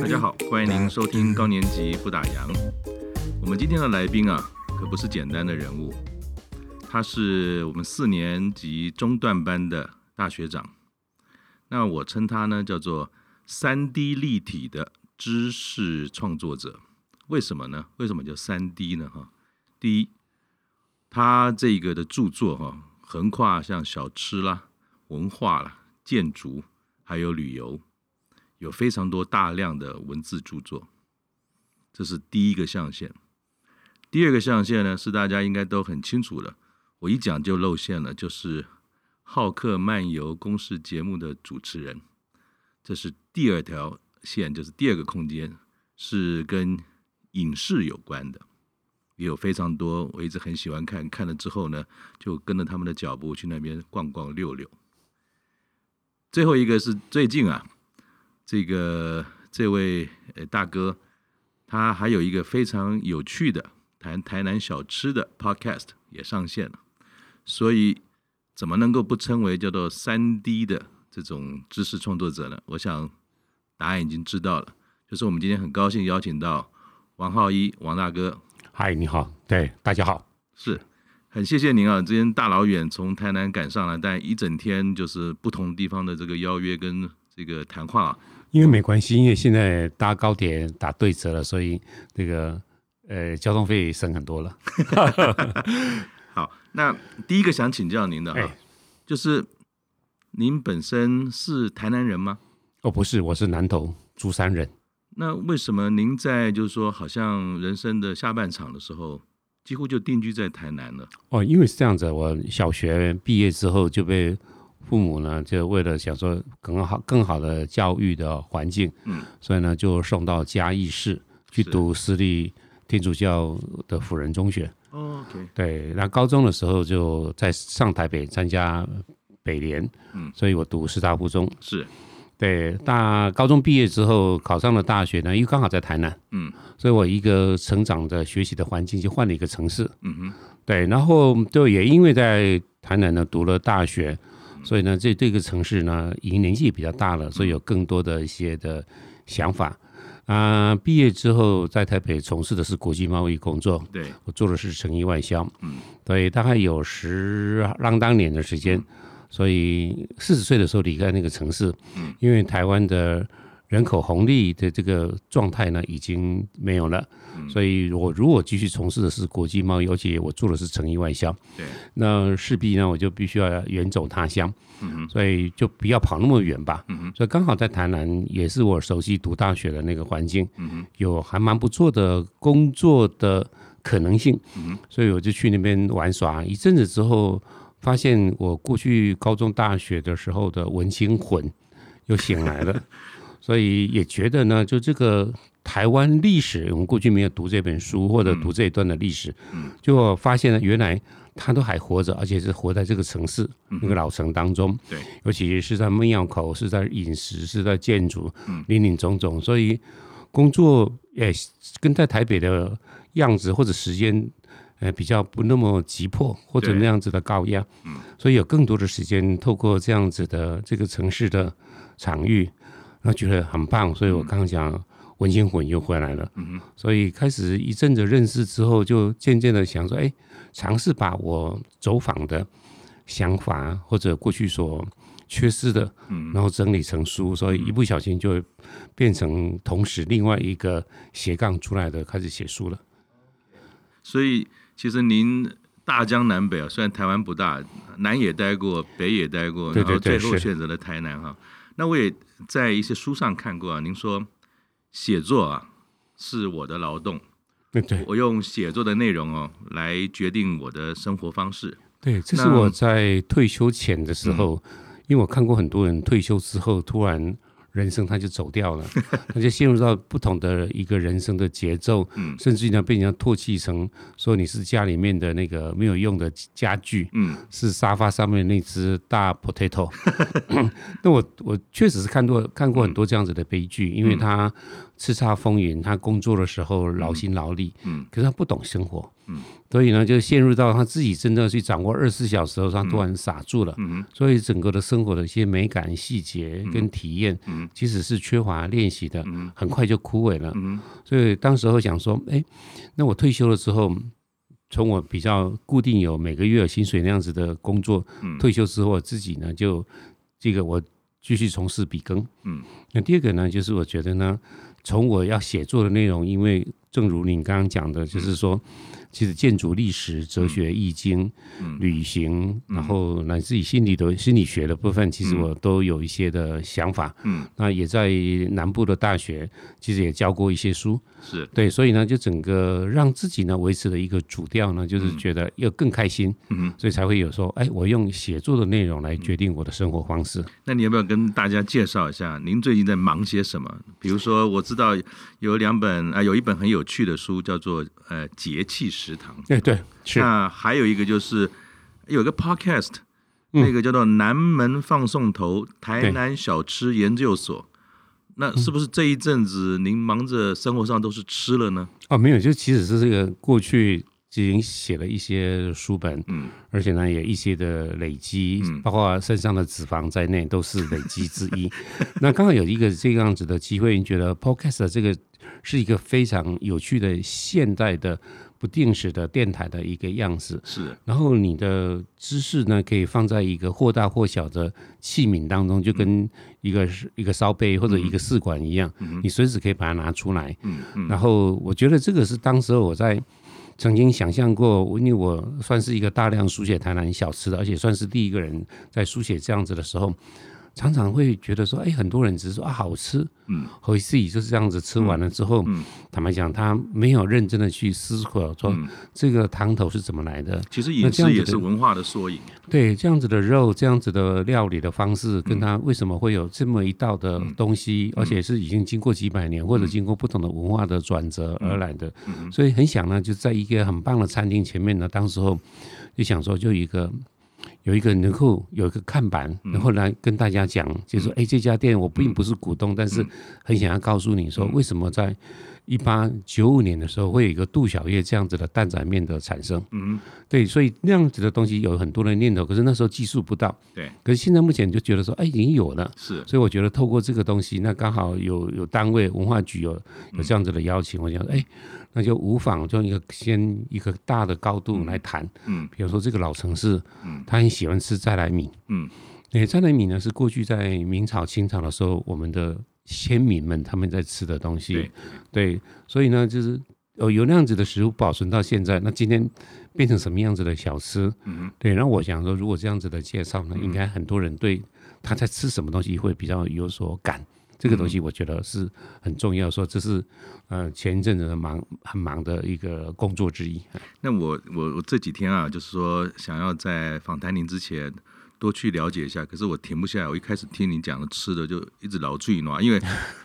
大家好，欢迎您收听高年级不打烊。我们今天的来宾啊，可不是简单的人物，他是我们四年级中段班的大学长。那我称他呢叫做三 D 立体的知识创作者。为什么呢？为什么叫三 D 呢？哈，第一，他这个的著作哈，横跨像小吃啦、文化啦、建筑，还有旅游。有非常多大量的文字著作，这是第一个象限。第二个象限呢，是大家应该都很清楚的，我一讲就露馅了，就是浩克漫游公视节目的主持人。这是第二条线，就是第二个空间，是跟影视有关的，也有非常多我一直很喜欢看，看了之后呢，就跟着他们的脚步去那边逛逛溜溜。最后一个是最近啊。这个这位呃大哥，他还有一个非常有趣的谈台南小吃的 podcast 也上线了，所以怎么能够不称为叫做三 D 的这种知识创作者呢？我想答案已经知道了，就是我们今天很高兴邀请到王浩一王大哥。嗨，你好，对，大家好，是很谢谢您啊，今天大老远从台南赶上来，但一整天就是不同地方的这个邀约跟这个谈话。因为没关系，因为现在搭高铁打对折了，所以这个呃交通费省很多了。好，那第一个想请教您的哈，哎、就是您本身是台南人吗？哦，不是，我是南投竹山人。那为什么您在就是说，好像人生的下半场的时候，几乎就定居在台南了？哦，因为是这样子，我小学毕业之后就被。父母呢，就为了想说更好、更好的教育的环境，嗯，所以呢，就送到嘉义市去读私立天主教的辅仁中学。哦，OK。对，那高中的时候就在上台北参加北联，嗯，所以我读师大附中。是，对，大高中毕业之后考上了大学呢，因为刚好在台南，嗯，所以我一个成长的学习的环境就换了一个城市，嗯哼，对，然后就也因为在台南呢读了大学。所以呢，这这个城市呢，已经年纪也比较大了，所以有更多的一些的想法。啊、呃，毕业之后在台北从事的是国际贸易工作，对，我做的是成衣外销，嗯，对，大概有十浪当年的时间，所以四十岁的时候离开那个城市，嗯，因为台湾的。人口红利的这个状态呢，已经没有了，所以我如果继续从事的是国际贸易，而且我做的是诚意外销，对，那势必呢，我就必须要远走他乡，嗯所以就不要跑那么远吧，嗯所以刚好在台南也是我熟悉读大学的那个环境，嗯有还蛮不错的工作的可能性，嗯所以我就去那边玩耍一阵子之后，发现我过去高中大学的时候的文青魂又醒来了。所以也觉得呢，就这个台湾历史，我们过去没有读这本书或者读这一段的历史，就发现了，原来他都还活着，而且是活在这个城市那个老城当中。对，尤其是在庙口，是在饮食，是在建筑，林林总总。所以工作也跟在台北的样子或者时间，呃，比较不那么急迫，或者那样子的高压。所以有更多的时间，透过这样子的这个城市的场域。那觉得很棒，所以我刚刚讲文心魂又回来了。所以开始一阵子认识之后，就渐渐的想说，哎，尝试把我走访的想法或者过去所缺失的，嗯，然后整理成书，所以一不小心就变成同时另外一个斜杠出来的，开始写书了。所以其实您大江南北啊，虽然台湾不大，南也待过，北也待过，然后最后选择了台南哈。那我也在一些书上看过啊，您说写作啊是我的劳动，对对，我用写作的内容哦来决定我的生活方式。对，这是我在退休前的时候，嗯、因为我看过很多人退休之后突然人生他就走掉了，他就陷入到不同的一个人生的节奏，嗯，甚至于呢被人家唾弃成说你是家里面的那个没有用的家具，嗯，是沙发上面那只大 potato。那我我确实是看过看过很多这样子的悲剧，因为他。叱咤风云，他工作的时候劳心劳力，嗯，可是他不懂生活，嗯，所以呢，就陷入到他自己真正去掌握二十四小时的时候，他突然傻住了，嗯，所以整个的生活的一些美感细节跟体验，嗯，其实是缺乏练习的，嗯，很快就枯萎了，嗯，所以当时候想说，哎，那我退休了之后，从我比较固定有每个月有薪水那样子的工作，嗯，退休之后我自己呢就这个我继续从事笔耕，嗯，那第二个呢就是我觉得呢。从我要写作的内容，因为正如你刚刚讲的，就是说。其实建筑历史、哲学、易经、嗯、旅行，然后乃至于心理的心理学的部分，其实我都有一些的想法。嗯，那也在南部的大学，其实也教过一些书。是对，所以呢，就整个让自己呢维持了一个主调呢，就是觉得要更开心。嗯，所以才会有说，哎，我用写作的内容来决定我的生活方式。那你要不要跟大家介绍一下，您最近在忙些什么？比如说，我知道有两本啊，有一本很有趣的书，叫做呃节气食堂，哎对，是。那还有一个就是有个 podcast，、嗯、那个叫做南门放送头台南小吃研究所。那是不是这一阵子您忙着生活上都是吃了呢？哦，没有，就其实是这个过去已经写了一些书本，嗯，而且呢也一些的累积，嗯、包括身上的脂肪在内都是累积之一。那刚好有一个这个样子的机会，你觉得 podcast 这个是一个非常有趣的现代的。不定时的电台的一个样子是，然后你的知识呢，可以放在一个或大或小的器皿当中，就跟一个一个烧杯或者一个试管一样，你随时可以把它拿出来。嗯。然后我觉得这个是当时我在曾经想象过，因为我算是一个大量书写台南小吃的，而且算是第一个人在书写这样子的时候。常常会觉得说，哎，很多人只是说啊好吃，嗯，回自己就是这样子吃完了之后，嗯，坦白讲，他没有认真的去思考说这个汤头是怎么来的。其实饮食也是文化的缩影。对，这样子的肉，这样子的料理的方式，跟他为什么会有这么一道的东西，而且是已经经过几百年或者经过不同的文化的转折而来的，所以很想呢，就在一个很棒的餐厅前面呢，当时候就想说，就一个。有一个能够有一个看板，然后来跟大家讲，就是说，哎，这家店我并不是股东，但是很想要告诉你说，为什么在一八九五年的时候会有一个杜小月这样子的蛋仔面的产生。嗯，对，所以那样子的东西有很多的念头，可是那时候技术不到。对，可是现在目前就觉得说，哎，已经有了。是，所以我觉得透过这个东西，那刚好有有单位文化局有有这样子的邀请，我想，哎。那就无妨，就一个先一个大的高度来谈，嗯，比如说这个老城市，嗯，他很喜欢吃再来米，嗯，诶，再来米呢是过去在明朝、清朝的时候，我们的先民们他们在吃的东西，对，对，所以呢，就是呃有那样子的食物保存到现在，那今天变成什么样子的小吃，嗯，对，然后我想说，如果这样子的介绍呢，应该很多人对他在吃什么东西会比较有所感。这个东西我觉得是很重要，说这是呃前一阵子很忙很忙的一个工作之一。那我我我这几天啊，就是说想要在访谈您之前多去了解一下，可是我停不下来。我一开始听您讲的吃的就一直老醉嘛，因为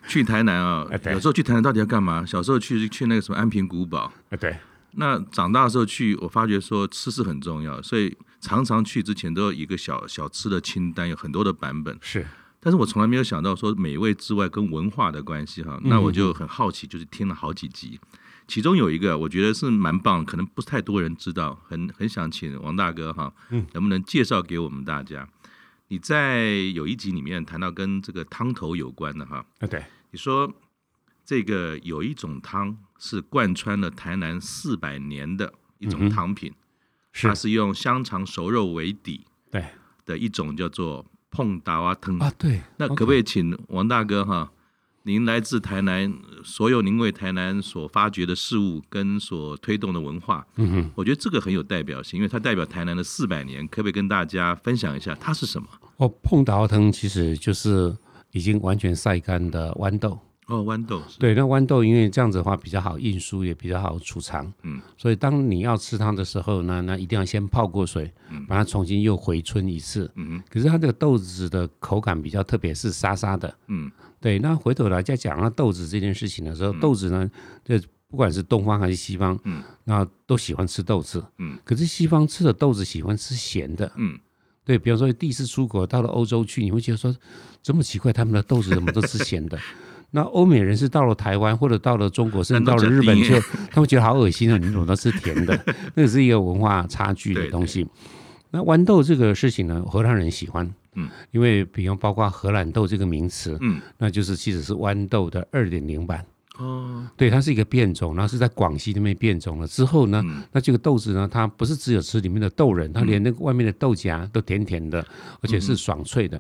去台南啊，有时候去台南到底要干嘛？小时候去去那个什么安平古堡，对。那长大的时候去，我发觉说吃是很重要，所以常常去之前都有一个小小吃的清单，有很多的版本。是。但是我从来没有想到说美味之外跟文化的关系哈，那我就很好奇，就是听了好几集，其中有一个我觉得是蛮棒，可能不是太多人知道，很很想请王大哥哈，能不能介绍给我们大家？你在有一集里面谈到跟这个汤头有关的哈，对，你说这个有一种汤是贯穿了台南四百年的一种汤品，它是用香肠熟肉为底，对。的一种叫做。椪大碗汤啊，对，那可不可以请王大哥哈？您来自台南，所有您为台南所发掘的事物跟所推动的文化，嗯哼，我觉得这个很有代表性，因为它代表台南的四百年，可不可以跟大家分享一下它是什么？哦，椪大碗汤其实就是已经完全晒干的豌豆哦，豌豆。对，那豌豆因为这样子的话比较好运输，也比较好储藏。嗯，所以当你要吃它的时候呢，那一定要先泡过水，把它重新又回春一次。嗯，可是它这个豆子的口感比较特别，是沙沙的。嗯，对。那回头来再讲到豆子这件事情的时候，豆子呢，这不管是东方还是西方，嗯，那都喜欢吃豆子。嗯，可是西方吃的豆子喜欢吃咸的。嗯。对，比方说第一次出国到了欧洲去，你会觉得说这么奇怪，他们的豆子怎么都吃咸的？那欧美人是到了台湾或者到了中国，甚至到了日本就，他们觉得好恶心啊！你怎么都吃甜的？那是一个文化差距的东西。那豌豆这个事情呢，荷兰人喜欢，嗯，因为比方包括荷兰豆这个名词，嗯，那就是其实是豌豆的二点零版。哦，对，它是一个变种，然后是在广西那边变种了之后呢，嗯、那这个豆子呢，它不是只有吃里面的豆仁，它连那个外面的豆荚都甜甜的，而且是爽脆的。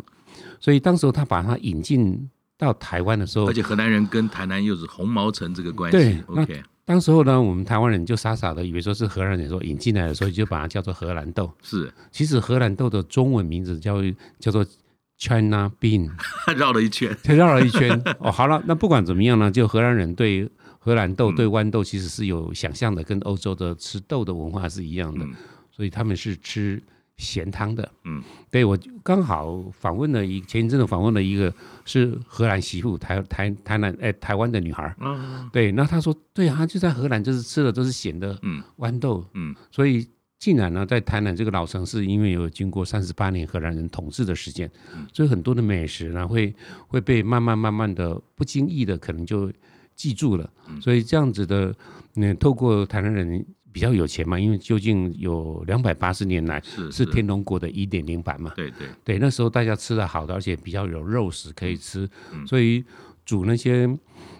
所以当时候他把它引进到台湾的时候，而且荷兰人跟台南又是红毛城这个关系。对，OK。当时候呢，我们台湾人就傻傻的以为说是荷兰人说引进来的，所以就把它叫做荷兰豆。是，其实荷兰豆的中文名字叫叫做。China bean，绕了一圈，才绕了一圈。哦，好了，那不管怎么样呢，就荷兰人对荷兰豆、对豌豆其实是有想象的，跟欧洲的吃豆的文化是一样的，所以他们是吃咸汤的。嗯，对，我刚好访问了一前一阵子访问了一个是荷兰媳妇，台台台南哎台湾的女孩。嗯，对，那她说，对啊，就在荷兰就是吃的都是咸的，嗯，豌豆，嗯，所以。竟然呢，在台南这个老城市，因为有经过三十八年荷兰人统治的时间，所以很多的美食呢会会被慢慢慢慢的不经意的可能就记住了。所以这样子的，嗯，透过台南人比较有钱嘛，因为究竟有两百八十年来是天龙国的一点零版嘛，对对。对，那时候大家吃的好的，而且比较有肉食可以吃，所以煮那些。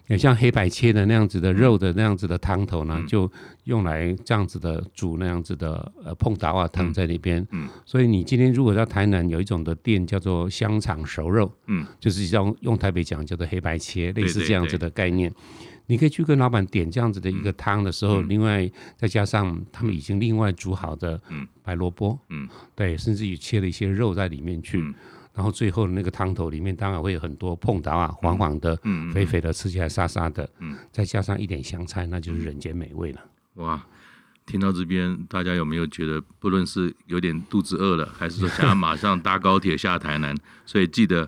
也像黑白切的那样子的肉的那样子的汤头呢，就用来这样子的煮那样子的呃碰达啊汤在那边。嗯，所以你今天如果在台南有一种的店叫做香肠熟肉，嗯，就是用用台北讲叫做黑白切，类似这样子的概念。你可以去跟老板点这样子的一个汤的时候，另外再加上他们已经另外煮好的白萝卜，嗯，对，甚至于切了一些肉在里面去。然后最后的那个汤头里面当然会有很多碰到啊，黄黄的、嗯。肥肥的，吃起来沙沙的，嗯。再加上一点香菜，那就是人间美味了。哇，听到这边，大家有没有觉得，不论是有点肚子饿了，还是说想要马上搭高铁下台南，所以记得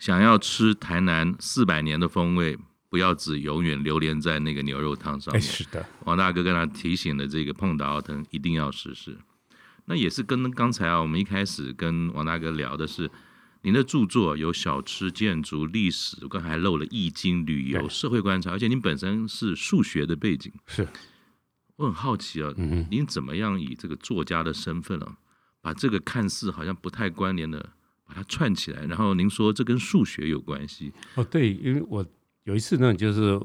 想要吃台南四百年的风味，不要只永远流连在那个牛肉汤上面。是的，王大哥跟他提醒了这个椪达瓦汤一定要试试。那也是跟刚才啊，我们一开始跟王大哥聊的是。您的著作有小吃、建筑、历史，我刚才还漏了易经、旅游、社会观察，而且您本身是数学的背景。是，我很好奇啊，您怎么样以这个作家的身份啊，把这个看似好像不太关联的，把它串起来？然后您说这跟数学有关系？哦，对，因为我有一次呢，就是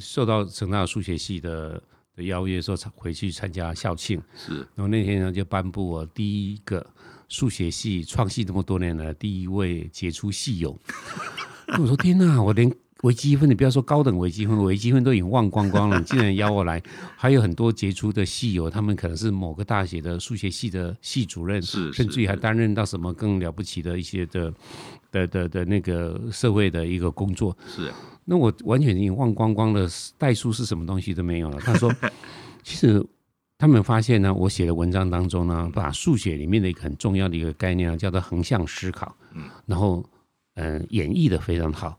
受到成大数学系的的邀约，说回去参加校庆，是，然后那天呢就颁布我第一个。数学系创系这么多年来第一位杰出系友，我说天哪，我连微积分，你不要说高等微积分，微积分都已经忘光光了，你竟然邀我来，还有很多杰出的系友，他们可能是某个大学的数学系的系主任，是，甚至于还担任到什么更了不起的一些的的的的那个社会的一个工作，是，那我完全已经忘光光了，代数是什么东西都没有了。他说，其实。他们发现呢，我写的文章当中呢，把数学里面的一个很重要的一个概念叫做横向思考，然后嗯演绎的非常好。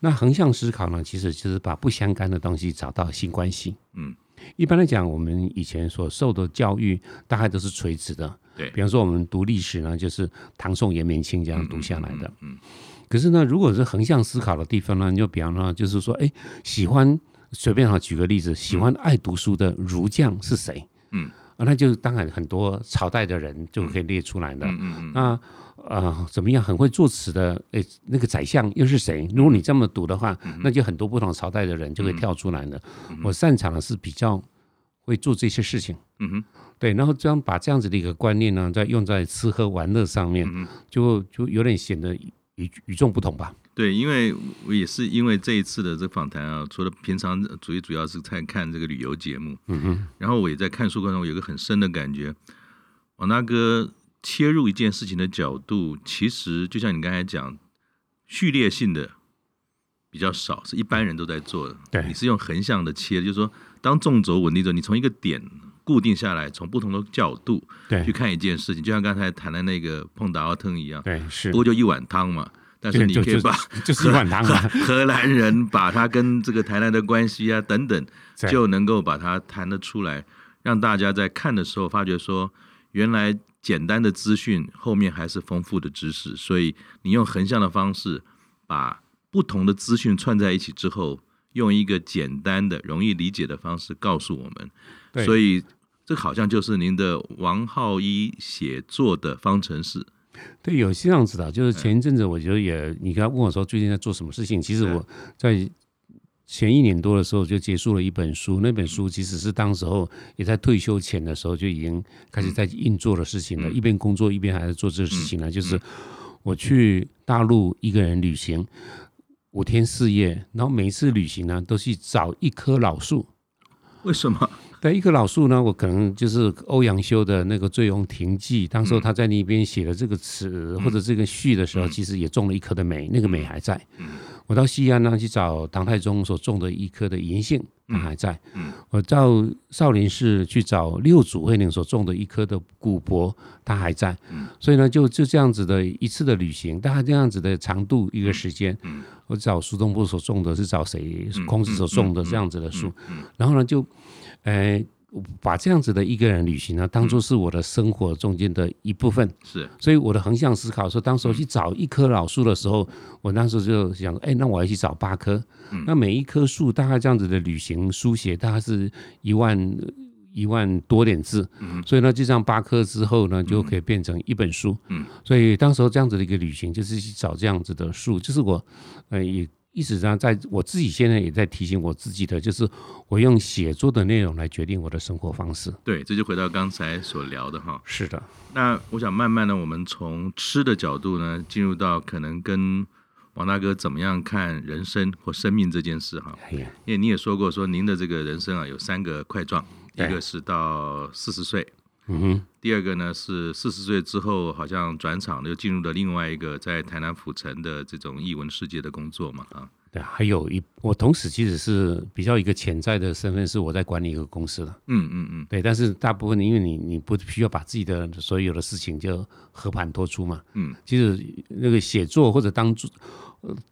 那横向思考呢，其实就是把不相干的东西找到新关系。嗯，一般来讲，我们以前所受的教育大概都是垂直的。对，比方说我们读历史呢，就是唐宋元明清这样读下来的。嗯，可是呢，如果是横向思考的地方呢，你就比方说，就是说，哎，喜欢随便哈举个例子，喜欢爱读书的儒将是谁？嗯啊，那就当然很多朝代的人就可以列出来的。嗯嗯，嗯那啊、呃，怎么样？很会作词的，哎、欸，那个宰相又是谁？如果你这么读的话，嗯、那就很多不同朝代的人就会跳出来了。嗯、我擅长的是比较会做这些事情。嗯哼，对，然后这样把这样子的一个观念呢，再用在吃喝玩乐上面，嗯、就就有点显得与与众不同吧。对，因为我也是因为这一次的这访谈啊，除了平常主要主要是在看这个旅游节目，嗯哼，然后我也在看书过程中有一个很深的感觉，王大哥切入一件事情的角度，其实就像你刚才讲，序列性的，比较少，是一般人都在做的。对，你是用横向的切，就是说，当纵轴稳定之后，你从一个点固定下来，从不同的角度去看一件事情，就像刚才谈的那个碰达奥腾一样。对，是。不过就一碗汤嘛，但是你可以把就是一碗汤嘛，荷兰人把他跟这个台南的关系啊等等，就能够把它谈得出来，让大家在看的时候发觉说，原来简单的资讯后面还是丰富的知识，所以你用横向的方式把。不同的资讯串在一起之后，用一个简单的、容易理解的方式告诉我们，所以这好像就是您的王浩一写作的方程式。对，有这样子的，就是前一阵子我觉得也，你刚刚问我说最近在做什么事情，其实我在前一年多的时候就结束了一本书，那本书其实是当时候也在退休前的时候就已经开始在运作的事情了，一边工作一边还在做这个事情呢，就是我去大陆一个人旅行。五天四夜，然后每一次旅行呢，都去找一棵老树。为什么？对，一棵老树呢，我可能就是欧阳修的那个《醉翁亭记》，当时他在那边写了这个词或者这个序的时候，其实也种了一棵的梅，那个梅还在。我到西安呢去找唐太宗所种的一棵的银杏，它还在。我到少林寺去找六祖慧能所种的一棵的古柏，它还在。所以呢，就就这样子的一次的旅行，大概这样子的长度一个时间。我找苏东坡所种的，是找谁？孔子所种的这样子的树。然后呢，就，诶。把这样子的一个人旅行呢，当做是我的生活中间的一部分。是，所以我的横向思考说，当时候去找一棵老树的时候，我那时候就想说，哎，那我要去找八棵。那每一棵树大概这样子的旅行书写，大概是一万一万多点字。所以呢，就这样八棵之后呢，就可以变成一本书。所以当时候这样子的一个旅行，就是去找这样子的树，就是我，呃，也。意思上，在我自己现在也在提醒我自己的，就是我用写作的内容来决定我的生活方式。对，这就回到刚才所聊的哈。是的。那我想慢慢的，我们从吃的角度呢，进入到可能跟王大哥怎么样看人生或生命这件事哈。因为你也说过，说您的这个人生啊，有三个块状，一个是到四十岁。嗯哼，第二个呢是四十岁之后，好像转场又进入了另外一个在台南府城的这种译文世界的工作嘛啊。对，还有一我同时其实是比较一个潜在的身份，是我在管理一个公司的。嗯嗯嗯，对，但是大部分因为你你不需要把自己的所有的事情就和盘托出嘛。嗯，其实那个写作或者当作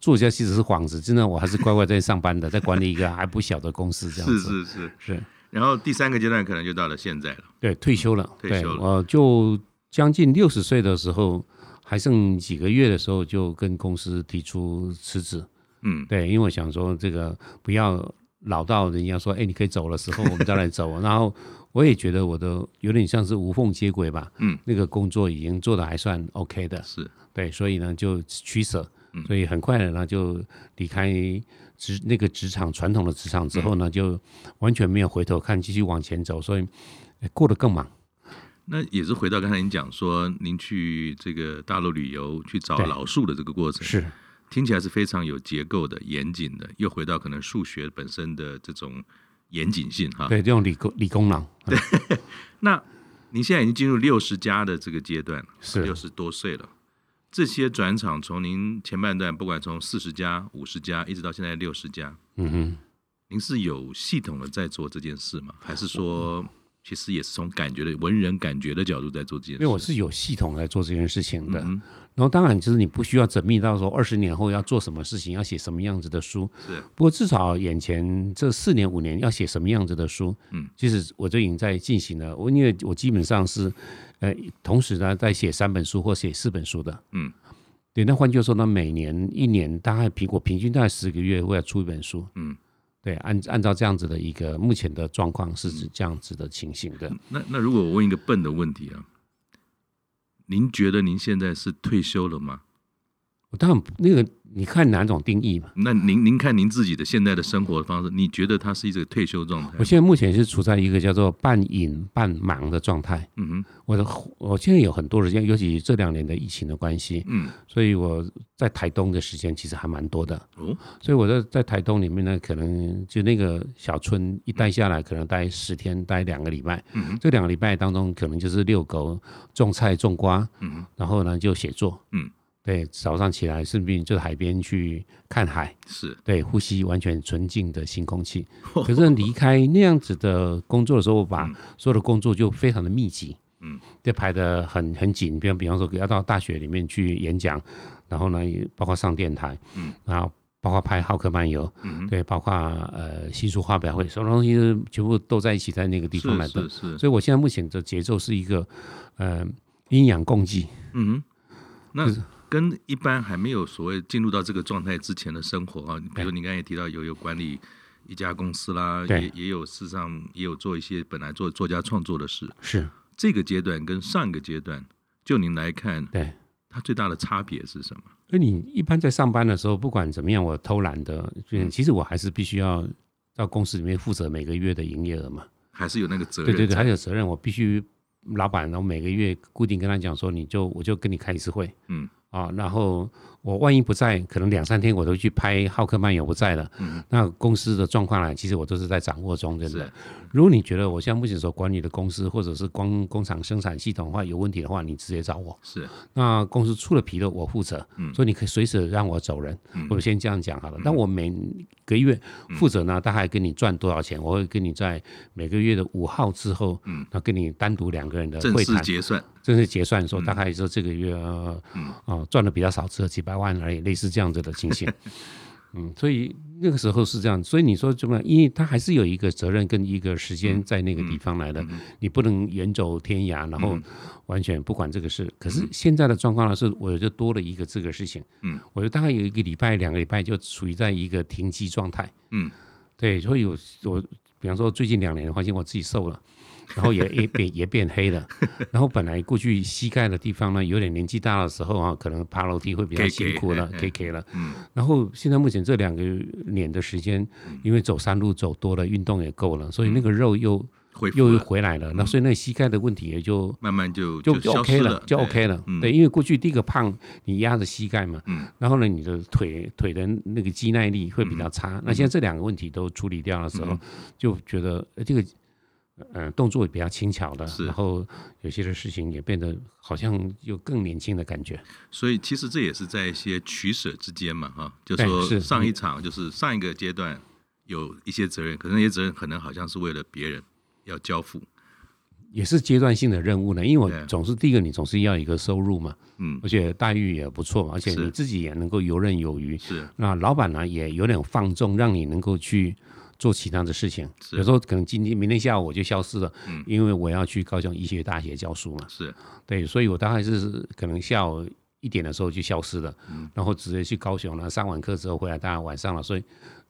作家其实是幌子，真的我还是乖乖在上班的，在管理一个还不小的公司这样子。是是是是。然后第三个阶段可能就到了现在了，对，退休了，退休了。我就将近六十岁的时候，还剩几个月的时候，就跟公司提出辞职。嗯，对，因为我想说这个不要老到人家说，哎，你可以走的时候，我们再来走。然后我也觉得我的有点像是无缝接轨吧。嗯，那个工作已经做的还算 OK 的，是对，所以呢就取舍，所以很快的呢就离开。职那个职场传统的职场之后呢，就完全没有回头看，继续往前走，所以过得更忙。那也是回到刚才您讲说，您去这个大陆旅游去找老树的这个过程，是听起来是非常有结构的、严谨的。又回到可能数学本身的这种严谨性哈。对，这种理工理工脑。对，那您现在已经进入六十加的这个阶段，是六十多岁了。这些转场从您前半段，不管从四十家、五十家，一直到现在六十家，嗯哼，您是有系统的在做这件事吗？还是说？其实也是从感觉的文人感觉的角度在做这件事，因为我是有系统来做这件事情的。嗯、然后当然就是你不需要缜密到说二十年后要做什么事情，要写什么样子的书。是，不过至少眼前这四年五年要写什么样子的书，嗯，其实我就已经在进行了。我因为我基本上是，呃，同时呢在写三本书或写四本书的，嗯，对。那换句话说呢，每年一年大概苹果平均大概十个月会要出一本书，嗯。对，按按照这样子的一个目前的状况是指这样子的情形的。那那如果我问一个笨的问题啊，您觉得您现在是退休了吗？我当然那个。你看哪种定义嘛？那您您看您自己的现在的生活方式，你觉得它是一个退休状态？我现在目前是处在一个叫做半隐半忙的状态。嗯哼，我的我现在有很多时间，尤其这两年的疫情的关系，嗯，所以我在台东的时间其实还蛮多的。哦，所以我在在台东里面呢，可能就那个小村一待下来，可能待十天，待两个礼拜。嗯哼，这两个礼拜当中，可能就是遛狗、种菜、种瓜。嗯哼，然后呢就写作。嗯。对，早上起来顺便就海边去看海，是对，呼吸完全纯净的新空气。可是离开那样子的工作的时候，我把所有的工作就非常的密集，嗯，就排得很很紧。比方比方说，要到大学里面去演讲，然后呢，也包括上电台，嗯，然后包括拍《浩克漫游》，嗯，对，包括呃新书发表会，所有东西全部都在一起，在那个地方来的。是，是是。所以我现在目前的节奏是一个呃阴阳共济，嗯哼，那。就是跟一般还没有所谓进入到这个状态之前的生活啊，比如你刚才也提到有有管理一家公司啦，也也有事实上也有做一些本来做作家创作的事，是。这个阶段跟上一个阶段，就您来看，对。它最大的差别是什么？那你一般在上班的时候，不管怎么样，我偷懒的，其实我还是必须要到公司里面负责每个月的营业额嘛，还是有那个责任，对对对，还有责任，我必须老板，然后每个月固定跟他讲说，你就我就跟你开一次会，嗯。啊，然后我万一不在，可能两三天我都去拍《浩克漫游》不在了。嗯，那公司的状况呢？其实我都是在掌握中，真的。如果你觉得我现在目前所管理的公司或者是光工厂生产系统的话有问题的话，你直接找我。是。那公司出了纰漏，我负责。嗯。所以你可以随时让我走人。嗯。我先这样讲好了。那我每个月负责呢，大概跟你赚多少钱？我会跟你在每个月的五号之后，嗯，那跟你单独两个人的会谈结算。正式结算说，大概说这个月啊，哦赚的比较少，只有几百万而已，类似这样子的情形。嗯，所以那个时候是这样，所以你说怎么样？因为他还是有一个责任跟一个时间在那个地方来的，你不能远走天涯，然后完全不管这个事。可是现在的状况呢，是我就多了一个这个事情。嗯，我就大概有一个礼拜、两个礼拜就处于在一个停机状态。嗯，对，所以我我比方说最近两年的话，发现我自己瘦了。然后也也变也变黑了，然后本来过去膝盖的地方呢，有点年纪大的时候啊，可能爬楼梯会比较辛苦了，K K 了。嗯。然后现在目前这两个年的时间，因为走山路走多了，运动也够了，所以那个肉又又回来了。那所以那膝盖的问题也就慢慢就就就 OK 了，就 OK 了。对，因为过去第一个胖，你压着膝盖嘛，嗯。然后呢，你的腿腿的那个肌耐力会比较差。那现在这两个问题都处理掉的时候，就觉得这个。嗯，动作也比较轻巧的，然后有些的事情也变得好像有更年轻的感觉。所以其实这也是在一些取舍之间嘛，哈，就说上一场就是上一个阶段有一些责任，可是那些责任可能好像是为了别人要交付，也是阶段性的任务呢。因为我总是第一个，你总是要一个收入嘛，嗯，而且待遇也不错嘛，而且你自己也能够游刃有余。是，那老板呢也有点放纵，让你能够去。做其他的事情，有时候可能今天、明天下午我就消失了，嗯，因为我要去高雄医学大学教书嘛，是。对，所以我大概是可能下午一点的时候就消失了，嗯，然后直接去高雄了，上完课之后回来，当然晚上了，所以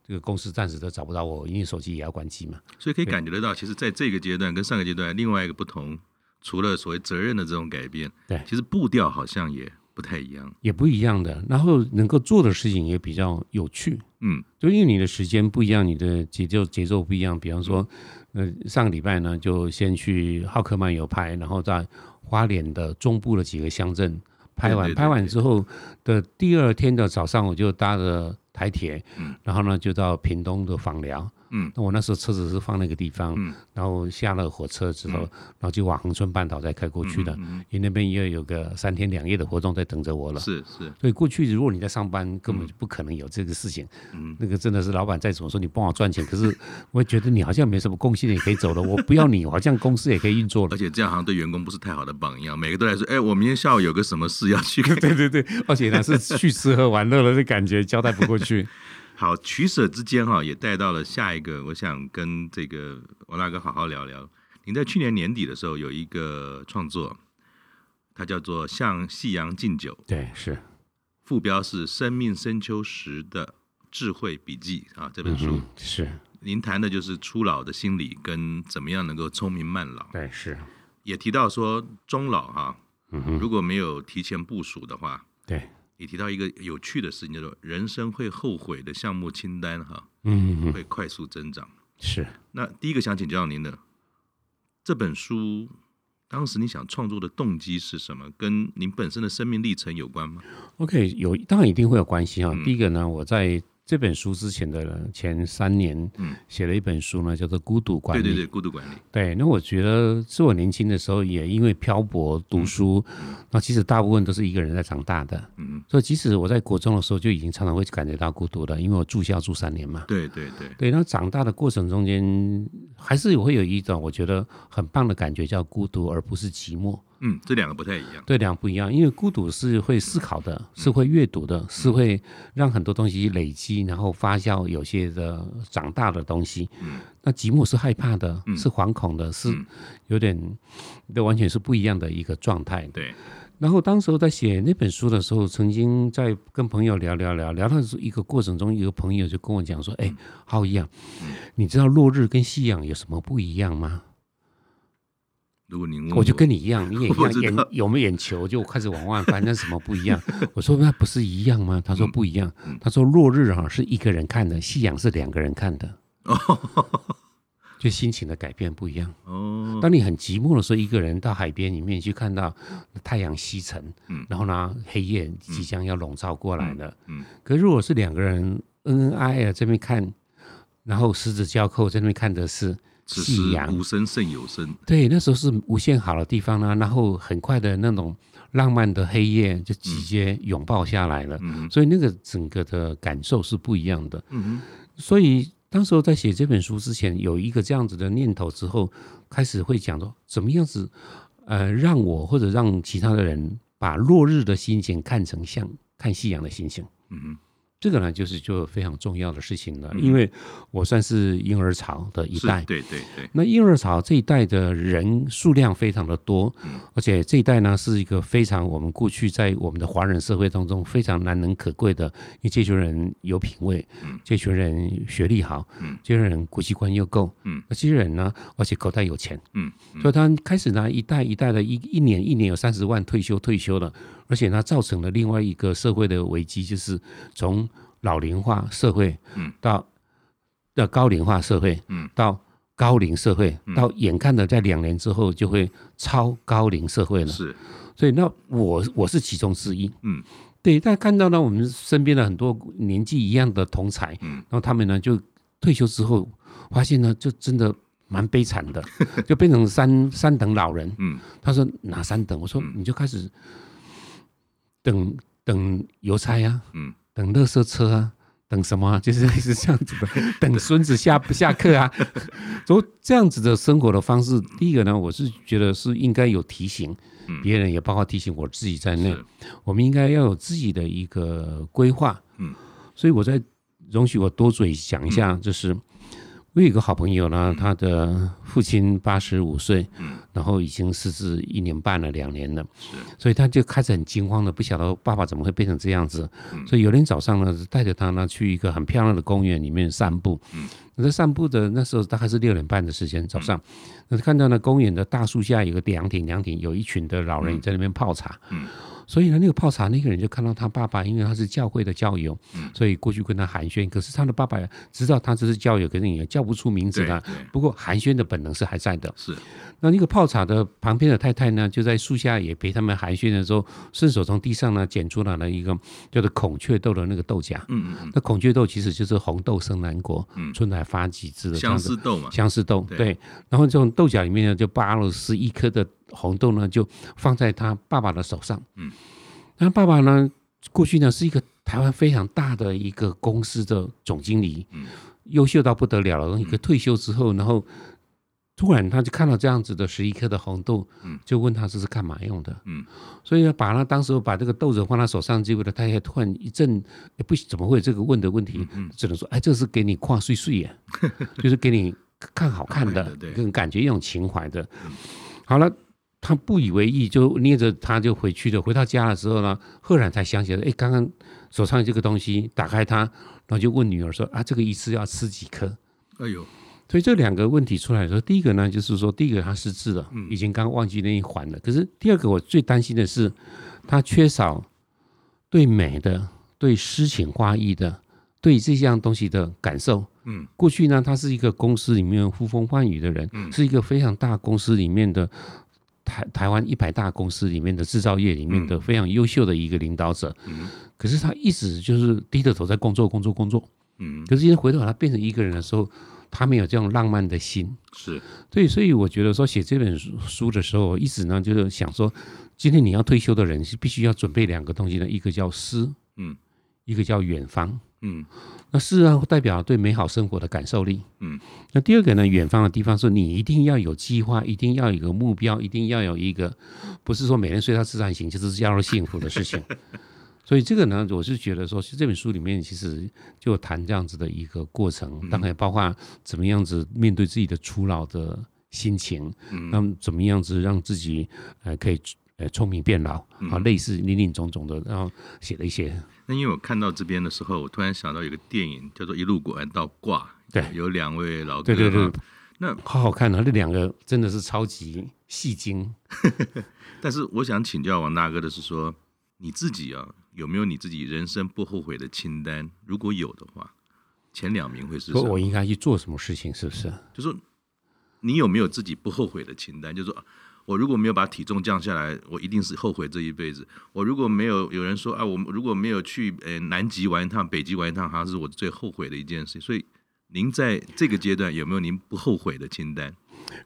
这个公司暂时都找不到我，因为手机也要关机嘛，所以可以感觉得到，其实在这个阶段跟上个阶段另外一个不同，除了所谓责任的这种改变，对，其实步调好像也。不太一样，也不一样的，然后能够做的事情也比较有趣，嗯，就因为你的时间不一样，你的节奏节奏不一样。比方说，呃，上个礼拜呢，就先去浩克漫游拍，然后在花莲的中部的几个乡镇拍完，拍完之后的第二天的早上，我就搭着台铁，嗯，然后呢就到屏东的访寮。嗯，那我那时候车子是放那个地方，嗯，然后下了火车之后，嗯、然后就往恒春半岛再开过去的，嗯嗯、因为那边也有个三天两夜的活动在等着我了。是是，所以过去如果你在上班，根本就不可能有这个事情。嗯，那个真的是老板再怎么说你帮我赚钱，可是我觉得你好像没什么贡献，也可以走了。我不要你，好像公司也可以运作了。而且这样好像对员工不是太好的榜样，每个都来说，哎，我明天下午有个什么事要去。对对对，而且呢是去吃喝玩乐的这感觉交代不过去。好，取舍之间哈，也带到了下一个。我想跟这个王大哥好好聊聊。您在去年年底的时候有一个创作，它叫做《向夕阳敬酒》。对，是。副标是《生命深秋时的智慧笔记》啊，这本书、嗯、是。您谈的就是初老的心理跟怎么样能够聪明慢老。对，是。也提到说中老哈，如果没有提前部署的话，对。你提到一个有趣的事情，叫做人生会后悔的项目清单，哈，嗯，会快速增长。是。那第一个想请教您的，这本书当时你想创作的动机是什么？跟您本身的生命历程有关吗？OK，有，当然一定会有关系哈。第一个呢，我在这本书之前的前三年，嗯，写了一本书呢，叫做《孤独管理》。对对对，孤独管理。对，那我觉得是我年轻的时候也因为漂泊读书，那、嗯、其实大部分都是一个人在长大的，嗯嗯，所以即使我在国中的时候就已经常常会感觉到孤独了，因为我住校住三年嘛。对对对。对，那长大的过程中间，还是会有一种我觉得很棒的感觉，叫孤独，而不是寂寞。嗯，这两个不太一样。对，两个不一样，因为孤独是会思考的，是会阅读的，是会让很多东西累积，然后发酵，有些的长大的东西。嗯，那寂寞是害怕的，是惶恐的，是有点，这完全是不一样的一个状态。对。然后当时候在写那本书的时候，曾经在跟朋友聊聊聊聊到一个过程中，一个朋友就跟我讲说：“哎，浩一啊，你知道落日跟夕阳有什么不一样吗？”如果您问我，我就跟你一样，你也一样，眼有没有眼球就开始往外翻，那什么不一样？我说那不是一样吗？他说不一样。他说落日啊是一个人看的，夕阳是两个人看的。就心情的改变不一样。哦，当你很寂寞的时候，一个人到海边里面去看到太阳西沉，嗯，然后呢黑夜即将要笼罩过来了，嗯，可是如果是两个人恩恩爱爱在那边看，然后十指交扣在那边看的是。夕阳无声胜有声，对，那时候是无限好的地方呢。然后很快的那种浪漫的黑夜就直接拥抱下来了，嗯、所以那个整个的感受是不一样的。所以当时候在写这本书之前，有一个这样子的念头之后，开始会讲说，怎么样子，呃，让我或者让其他的人把落日的心情看成像看夕阳的心情。嗯哼这个呢，就是就非常重要的事情了，因为我算是婴儿潮的一代，对对对。那婴儿潮这一代的人数量非常的多，而且这一代呢是一个非常我们过去在我们的华人社会当中非常难能可贵的，因为这群人有品味，这群人学历好，这群人国际观又够，嗯，那这些人呢，而且口袋有钱，嗯，所以他开始呢一代一代的一一年一年有三十万退休退休了。而且它造成了另外一个社会的危机，就是从老龄化社会，到的高龄化社会，到高龄社会，到眼看着在两年之后就会超高龄社会了。是，所以那我我是其中之一。嗯，对。但看到呢，我们身边的很多年纪一样的同才，然后他们呢就退休之后，发现呢就真的蛮悲惨的，就变成三三等老人。嗯，他说哪三等？我说你就开始。等等邮差啊，嗯，等垃圾车啊，等什么啊？就是类似这样子的，等孙子下 下课啊，所以这样子的生活的方式。第一个呢，我是觉得是应该有提醒别人，也包括提醒我自己在内，我们应该要有自己的一个规划。嗯，所以我在容许我多嘴讲一下，就是。我有一个好朋友呢，他的父亲八十五岁，然后已经失智一年半了，两年了，所以他就开始很惊慌的，不晓得爸爸怎么会变成这样子。所以有天早上呢，带着他呢去一个很漂亮的公园里面散步。那在散步的那时候大概是六点半的时间，早上，那看到那公园的大树下有个凉亭，凉亭有一群的老人在那边泡茶。所以呢，那个泡茶那个人就看到他爸爸，因为他是教会的教友，所以过去跟他寒暄。可是他的爸爸知道他这是教友，可是也叫不出名字的。不过寒暄的本能是还在的。是。那那个泡茶的旁边的太太呢，就在树下也陪他们寒暄的时候，顺手从地上呢捡出来了一个叫做孔雀豆的那个豆荚。嗯嗯嗯。那孔雀豆其实就是红豆生南国，春来发几枝的相思豆嘛。相思豆。对。然后这种豆荚里面呢，就扒了十一颗的。红豆呢，就放在他爸爸的手上。嗯，那爸爸呢，过去呢是一个台湾非常大的一个公司的总经理，嗯，优秀到不得了了。一个退休之后，然后突然他就看到这样子的十一颗的红豆，嗯，就问他这是干嘛用的？嗯，所以呢，把他当时把这个豆子放他手上，结果他太太突然一阵，也不怎么会有这个问的问题，只能说，哎，这是给你跨岁岁呀，就是给你看好看的，跟感觉一种情怀的。好了。他不以为意，就捏着他就回去了。回到家的时候呢，赫然才想起来，哎，刚刚手上这个东西，打开它，然后就问女儿说：“啊，这个一次要吃几颗？”哎呦，所以这两个问题出来的时候，第一个呢，就是说，第一个他失智了，已经刚忘记那一环了。可是第二个，我最担心的是，他缺少对美的、对诗情画意的、对这项东西的感受。嗯，过去呢，他是一个公司里面呼风唤雨的人，是一个非常大公司里面的。台台湾一百大公司里面的制造业里面的非常优秀的一个领导者，可是他一直就是低着头在工作，工作，工作。嗯，可是现在回头他变成一个人的时候，他没有这种浪漫的心。是，对，所以我觉得说写这本书的时候，我一直呢就是想说，今天你要退休的人是必须要准备两个东西的，一个叫诗，嗯，一个叫远方。嗯，那诗啊，代表对美好生活的感受力。嗯，那第二个呢，远方的地方是你一定要有计划，一定要有一个目标，一定要有一个，不是说每天睡到自然醒就是要入幸福的事情。所以这个呢，我是觉得说，是这本书里面其实就谈这样子的一个过程，当然包括怎么样子面对自己的初老的心情，那么怎么样子让自己呃可以。聪明变老啊，类似林林总总的，然后写了一些。那因为我看到这边的时候，我突然想到有个电影叫做《一路玩到挂》，对，有两位老哥，对对对，那好好看啊，那两个真的是超级戏精。但是我想请教王大哥的是说，你自己啊，有没有你自己人生不后悔的清单？如果有的话，前两名会是什么？我应该去做什么事情？是不是？就说你有没有自己不后悔的清单？就说。我如果没有把体重降下来，我一定是后悔这一辈子。我如果没有有人说啊，我如果没有去呃南极玩一趟，北极玩一趟，好像是我最后悔的一件事。所以，您在这个阶段有没有您不后悔的清单？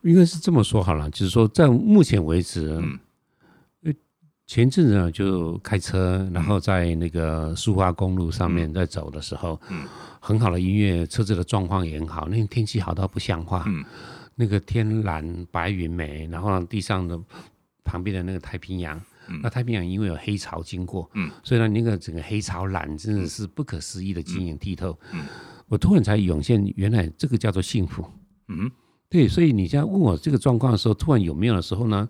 应该是这么说好了，就是说在目前为止，嗯，前阵子呢就开车，然后在那个苏花公路上面在走的时候，嗯，很好的音乐，车子的状况也很好，那天天气好到不像话，嗯。那个天蓝白云美，然后地上的旁边的那个太平洋，嗯、那太平洋因为有黑潮经过，嗯、所以呢，那个整个黑潮蓝真的是不可思议的晶莹剔透。我突然才涌现，原来这个叫做幸福。嗯，对，所以你现在问我这个状况的时候，突然有没有的时候呢？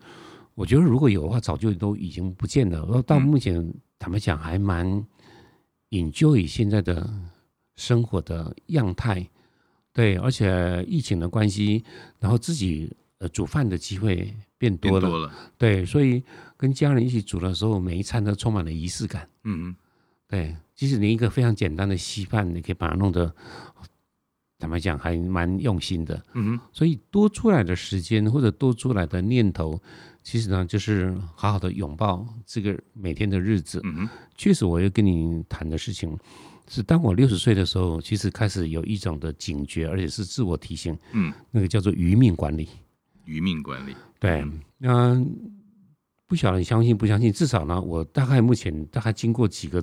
我觉得如果有的话，早就都已经不见了。我到目前、嗯、坦白讲，还蛮 enjoy 现在的生活的样态。对，而且疫情的关系，然后自己呃煮饭的机会变多了，多了。对，所以跟家人一起煮的时候，每一餐都充满了仪式感。嗯嗯，对，即使你一个非常简单的稀饭，你可以把它弄得，坦白讲还蛮用心的。嗯哼，所以多出来的时间或者多出来的念头，其实呢就是好好的拥抱这个每天的日子。嗯哼，确实我要跟你谈的事情。是当我六十岁的时候，其实开始有一种的警觉，而且是自我提醒。嗯，那个叫做余命管理。余命管理。对，那不晓得你相信不相信？至少呢，我大概目前大概经过几个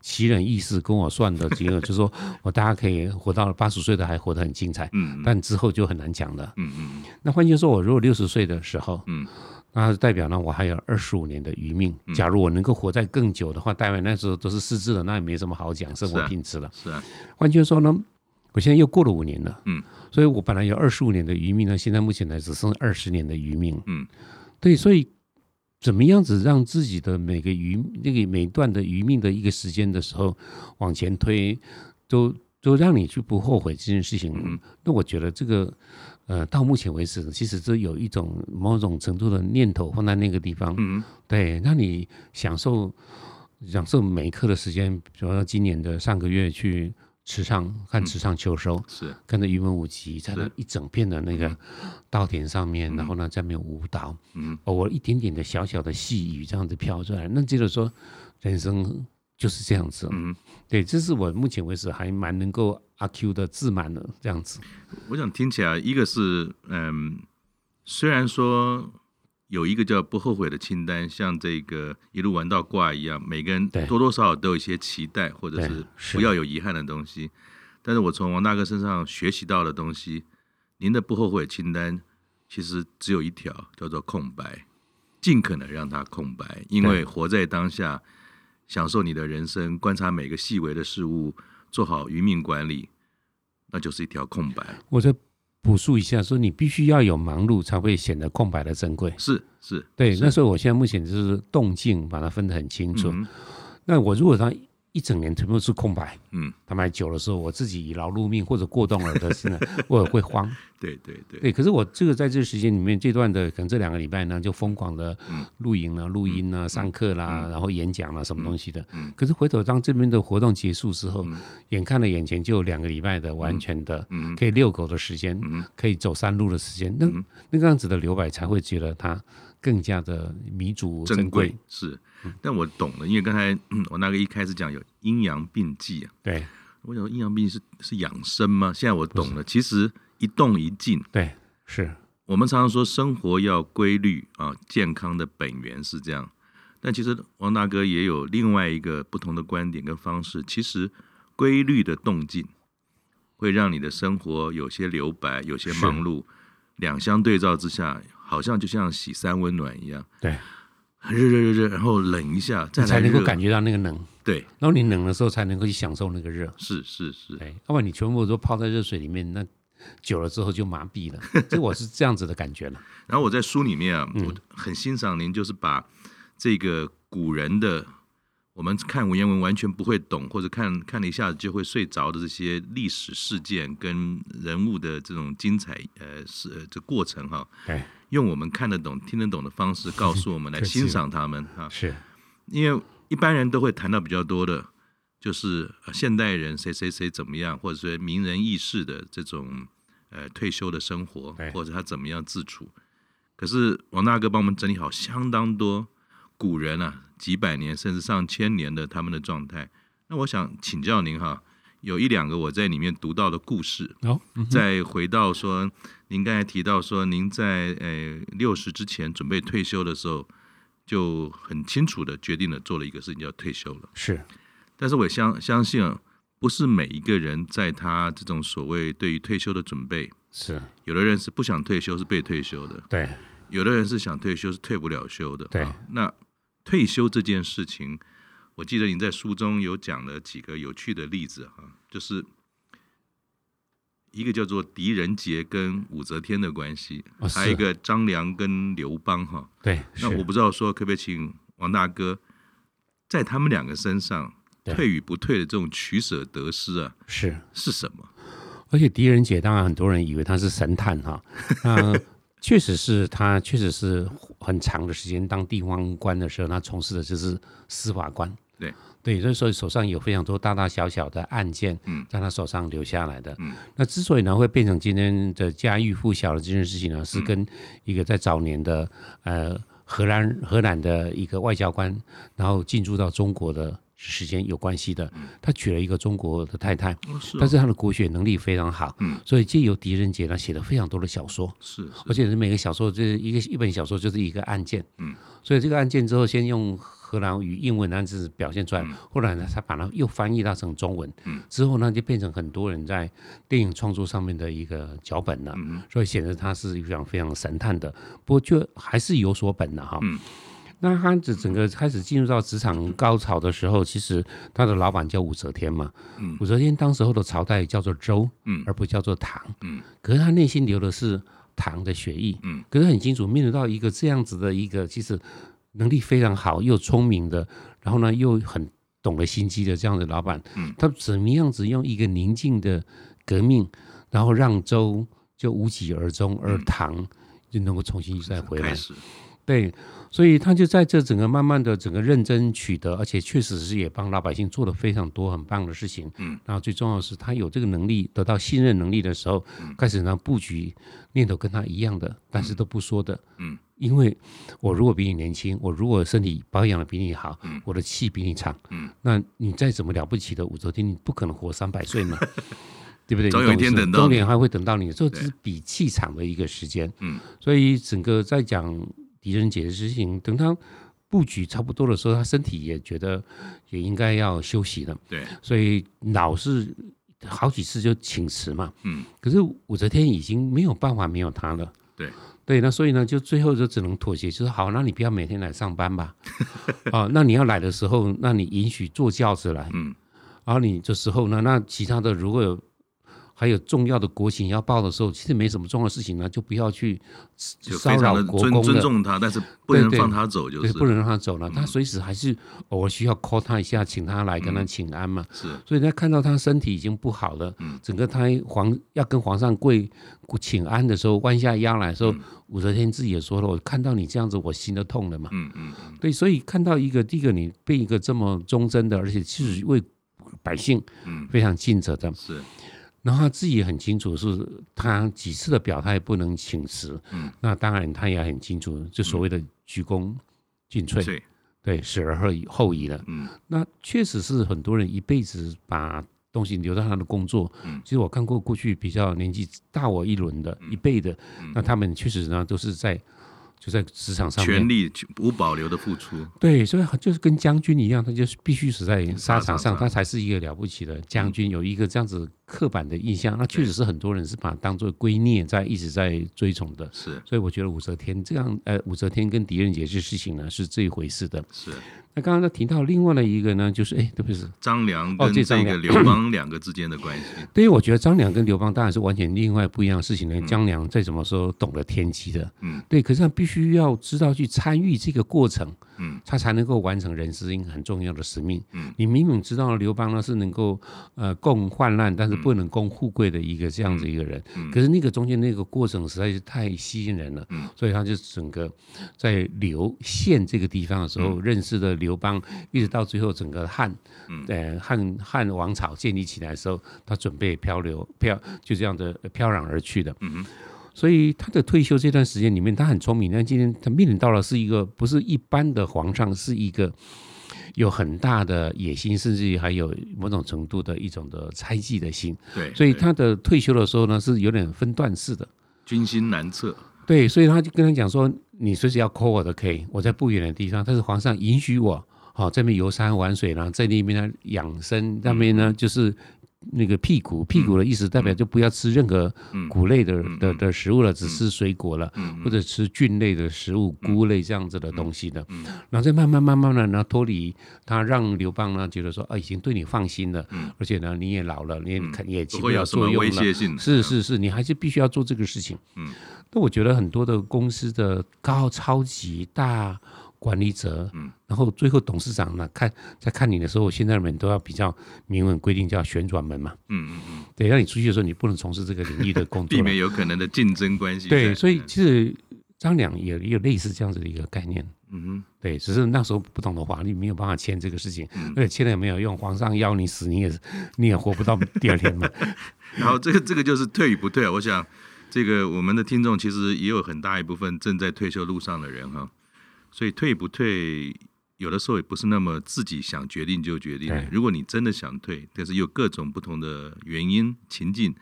奇人异事跟我算的结果，就是说我大家可以活到了八十岁的还活得很精彩。嗯，但之后就很难讲了。嗯嗯。那换句话说，我如果六十岁的时候，嗯。那代表呢，我还有二十五年的余命。假如我能够活在更久的话，大概那时候都是失智了，那也没什么好讲生活品质了。是啊。换句话说呢，我现在又过了五年了。嗯。所以我本来有二十五年的余命呢，现在目前呢只剩二十年的余命。嗯。对，所以怎么样子让自己的每个余那个每段的余命的一个时间的时候往前推，都都让你去不后悔这件事情。嗯。那我觉得这个。呃，到目前为止，其实这有一种某种程度的念头放在那个地方，嗯，对，让你享受享受每一刻的时间。比如说今年的上个月去池上看池上秋收，是跟着云门舞集在那一整片的那个稻田上面，然后呢在那边舞蹈，嗯，偶尔一点点的小小的细雨这样子飘出来，那接着说人生。就是这样子，嗯，对，这是我目前为止还蛮能够阿 Q 的自满的这样子。我想听起来，一个是，嗯，虽然说有一个叫不后悔的清单，像这个一路玩到挂一样，每个人多多少少都有一些期待，或者是不要有遗憾的东西。但是我从王大哥身上学习到的东西，您的不后悔清单其实只有一条，叫做空白，尽可能让它空白，因为活在当下。享受你的人生，观察每个细微的事物，做好余命管理，那就是一条空白。我再补述一下，说你必须要有忙碌，才会显得空白的珍贵。是是，对。那所以我现在目前就是动静把它分得很清楚。嗯、那我如果让一整年全部是空白，嗯，他买久的时候，我自己以劳碌命或者过动了的现在 我也会慌。对对对，对。可是我这个在这个时间里面，这段的可能这两个礼拜呢，就疯狂的录影了、录音啊、上课啦，然后演讲啦，什么东西的。嗯。可是回头当这边的活动结束之后，眼看着眼前就有两个礼拜的完全的，嗯，可以遛狗的时间，嗯，可以走山路的时间，那那个样子的留白才会觉得它更加的弥足珍贵。是，但我懂了，因为刚才我那个一开始讲有阴阳并济啊。对，我想阴阳并济是是养生吗？现在我懂了，其实一动一静。对，是我们常常说生活要规律啊，健康的本源是这样。但其实王大哥也有另外一个不同的观点跟方式。其实规律的动静会让你的生活有些留白，有些忙碌，两相对照之下，好像就像洗三温暖一样。对，热热热热，然后冷一下，再来才能够感觉到那个冷。对，然后你冷的时候才能够去享受那个热。是是是，哎，要不然你全部都泡在热水里面，那久了之后就麻痹了。这我是这样子的感觉了。然后我在书里面啊，我很欣赏您，就是把。这个古人的，我们看文言文完全不会懂，或者看看了一下子就会睡着的这些历史事件跟人物的这种精彩，呃，是这过程哈，对，用我们看得懂、听得懂的方式 告诉我们来欣赏他们哈，是，因为一般人都会谈到比较多的，就是现代人谁谁谁怎么样，或者说名人轶事的这种呃退休的生活，或者他怎么样自处，可是王大哥帮我们整理好相当多。古人啊，几百年甚至上千年的他们的状态，那我想请教您哈，有一两个我在里面读到的故事。哦，嗯、再回到说，您刚才提到说，您在呃六十之前准备退休的时候，就很清楚的决定了做了一个事情，叫退休了。是，但是我相相信啊，不是每一个人在他这种所谓对于退休的准备，是有的人是不想退休，是被退休的。对，有的人是想退休，是退不了休的。对，那。退休这件事情，我记得你在书中有讲了几个有趣的例子哈，就是一个叫做狄仁杰跟武则天的关系，哦、还有一个张良跟刘邦哈。对，那我不知道说可不可以请王大哥在他们两个身上退与不退的这种取舍得失啊，是是什么？而且狄仁杰当然很多人以为他是神探哈，嗯。确实是他，确实是很长的时间当地方官的时候，他从事的就是司法官。对对，所以手上有非常多大大小小的案件，嗯，在他手上留下来的。嗯，那之所以呢会变成今天的家喻户晓的这件事情呢，是跟一个在早年的呃荷兰荷兰的一个外交官，然后进驻到中国的。时间有关系的，他娶了一个中国的太太，但是他的国学能力非常好，所以借由狄仁杰呢写了非常多的小说，是，而且是每个小说就是一个一本小说就是一个案件，所以这个案件之后先用荷兰语英文单词表现出来，后来呢他把它又翻译到成中文，之后呢就变成很多人在电影创作上面的一个脚本了，所以显得他是非常非常神探的，不过就还是有所本的哈。那他整整个开始进入到职场高潮的时候，其实他的老板叫武则天嘛。嗯。武则天当时候的朝代叫做周，嗯，而不叫做唐，嗯。可是他内心流的是唐的血液，嗯。可是很清楚，面对到一个这样子的一个，其实能力非常好又聪明的，然后呢又很懂得心机的这样的老板，嗯，他怎么样子用一个宁静的革命，然后让周就无疾而终，而唐就能够重新再回来。对，所以他就在这整个慢慢的整个认真取得，而且确实是也帮老百姓做了非常多很棒的事情。嗯，然后最重要的是他有这个能力得到信任能力的时候，开始呢布局念头跟他一样的，但是都不说的。嗯，因为我如果比你年轻，我如果身体保养的比你好，我的气比你长，嗯，那你再怎么了不起的武则天，你不可能活三百岁嘛，对不对？总有一天等到，终点还会等到你，这只是比气场的一个时间。嗯，所以整个在讲。狄仁杰的事情，等他布局差不多的时候，他身体也觉得也应该要休息了。对，所以老是好几次就请辞嘛。嗯，可是武则天已经没有办法没有他了。对，对，那所以呢，就最后就只能妥协，就是好，那你不要每天来上班吧。啊，那你要来的时候，那你允许坐轿子来。嗯，然后你这时候呢，那其他的如果有。还有重要的国情要报的时候，其实没什么重要的事情呢，就不要去骚扰国公的。尊重他，但是不能放他走，就是不能让他走了。他随时还是偶尔需要 call 他一下，请他来跟他请安嘛。是，所以他看到他身体已经不好了，整个他皇要跟皇上跪请安的时候，弯下腰来的时候，武则天自己也说了：“我看到你这样子，我心都痛了嘛。”嗯嗯，对，所以看到一个第一个你被一个这么忠贞的，而且其实为百姓非常尽责的。是。然后他自己也很清楚，是他几次的表态不能请辞。嗯，那当然他也很清楚，就所谓的鞠躬尽瘁，嗯、对，死而后已后已了。嗯，那确实是很多人一辈子把东西留在他的工作。嗯，其实我看过过去比较年纪大我一轮的一辈的，嗯、那他们确实呢都是在。就在职场上，全力无保留的付出。对，所以就是跟将军一样，他就是必须死在沙场上，他才是一个了不起的将军。有一个这样子刻板的印象，那确实是很多人是把它当做圭臬在一直在追崇的。是，所以我觉得武则天这样，呃，武则天跟狄仁杰这事情呢，是这一回事的。是。那刚刚他提到另外的一个呢，就是哎，特别是张良跟这个刘邦两个之间的关系。对于我觉得张良跟刘邦当然是完全另外不一样的事情呢。张良再怎么说懂得天机的，嗯，对，可是他必须要知道去参与这个过程，嗯，他才能够完成人生很重要的使命。嗯，你明明知道刘邦呢是能够呃共患难，但是不能共富贵的一个这样子一个人，可是那个中间那个过程实在是太吸引人了，嗯，所以他就整个在刘县这个地方的时候认识的。刘邦一直到最后，整个汉，呃汉汉王朝建立起来的时候，他准备漂流漂，就这样的飘然而去的。嗯哼，所以他的退休这段时间里面，他很聪明。但今天他面临到了是一个不是一般的皇上，是一个有很大的野心，甚至于还有某种程度的一种的猜忌的心。对，所以他的退休的时候呢，是有点分段式的，军心难测。对，所以他就跟他讲说。你随时要 call 我都可以我在不远的地方，但是皇上允许我，好这边游山玩水，然后在那边呢养生，那边呢就是那个辟谷，辟谷的意思代表就不要吃任何谷类的的的食物了，只吃水果了，或者吃菌类的食物、菇类这样子的东西的，然后再慢慢慢慢的呢脱离他，让刘邦呢觉得说啊已经对你放心了，而且呢你也老了，你也也起不了作用了，是是是，你还是必须要做这个事情，嗯。那我觉得很多的公司的高超级大管理者，嗯，然后最后董事长呢，看在看你的时候，现在的人都要比较明文规定叫旋转门嘛，嗯嗯嗯，对，让你出去的时候你不能从事这个领域的工作，避免有可能的竞争关系。对，所以其实张良也也有类似这样子的一个概念，嗯哼，对，只是那时候不懂得法律，没有办法签这个事情，而且签了也没有用，皇上要你死，你也你也活不到第二天嘛。然后这个这个就是退与不退，我想。这个我们的听众其实也有很大一部分正在退休路上的人哈，所以退不退，有的时候也不是那么自己想决定就决定的。如果你真的想退，但是有各种不同的原因情境，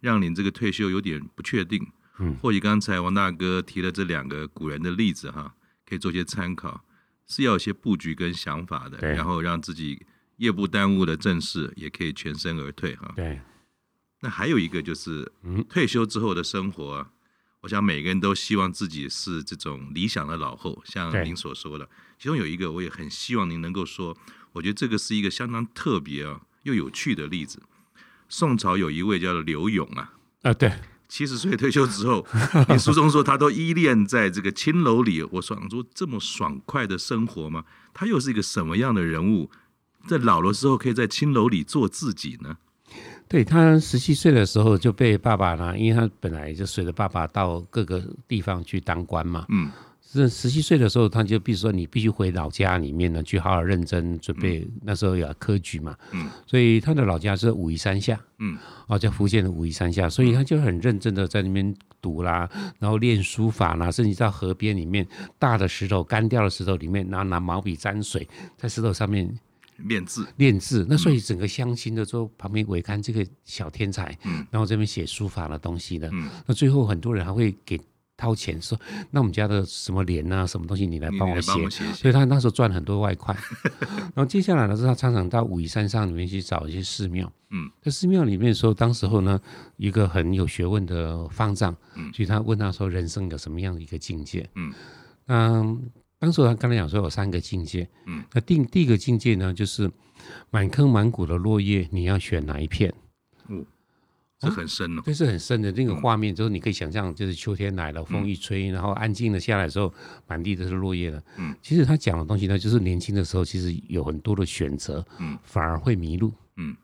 让你这个退休有点不确定，嗯，或许刚才王大哥提了这两个古人的例子哈，可以做些参考，是要有些布局跟想法的，然后让自己夜不耽误的正事也可以全身而退哈。对。那还有一个就是，退休之后的生活，啊，我想每个人都希望自己是这种理想的老后，像您所说的。其中有一个，我也很希望您能够说，我觉得这个是一个相当特别啊又有趣的例子。宋朝有一位叫做刘永啊，啊对，七十岁退休之后，你书中说他都依恋在这个青楼里。我想说，这么爽快的生活吗？他又是一个什么样的人物，在老了之后可以在青楼里做自己呢？对，他十七岁的时候就被爸爸呢，因为他本来就随着爸爸到各个地方去当官嘛。嗯，是十七岁的时候，他就必须说你必须回老家里面呢，去好好认真准备。嗯、那时候有科举嘛。嗯，所以他的老家是武夷山下。嗯，哦，在福建的武夷山下，所以他就很认真的在那边读啦，然后练书法啦，甚至到河边里面大的石头干掉的石头里面，然后拿毛笔沾水在石头上面。练字，练字，那所以整个相亲的时候，旁边围看这个小天才，嗯，然后这边写书法的东西的，嗯，那最后很多人还会给掏钱说，那我们家的什么联啊，什么东西你来帮我写，我写写，所以他那时候赚很多外快。然后接下来呢，是他常常到武夷山上里面去找一些寺庙，嗯，在寺庙里面的时候，当时候呢，一个很有学问的方丈，嗯，所以他问他说，人生有什么样的一个境界？嗯，嗯。当时他刚才讲说有三个境界，嗯，那第第一个境界呢，就是满坑满谷的落叶，你要选哪一片？嗯，这很深哦，这是很深的那个画面，就是你可以想象，就是秋天来了，风一吹，然后安静的下来的时候，满地都是落叶了。嗯，其实他讲的东西呢，就是年轻的时候其实有很多的选择，嗯，反而会迷路。嗯，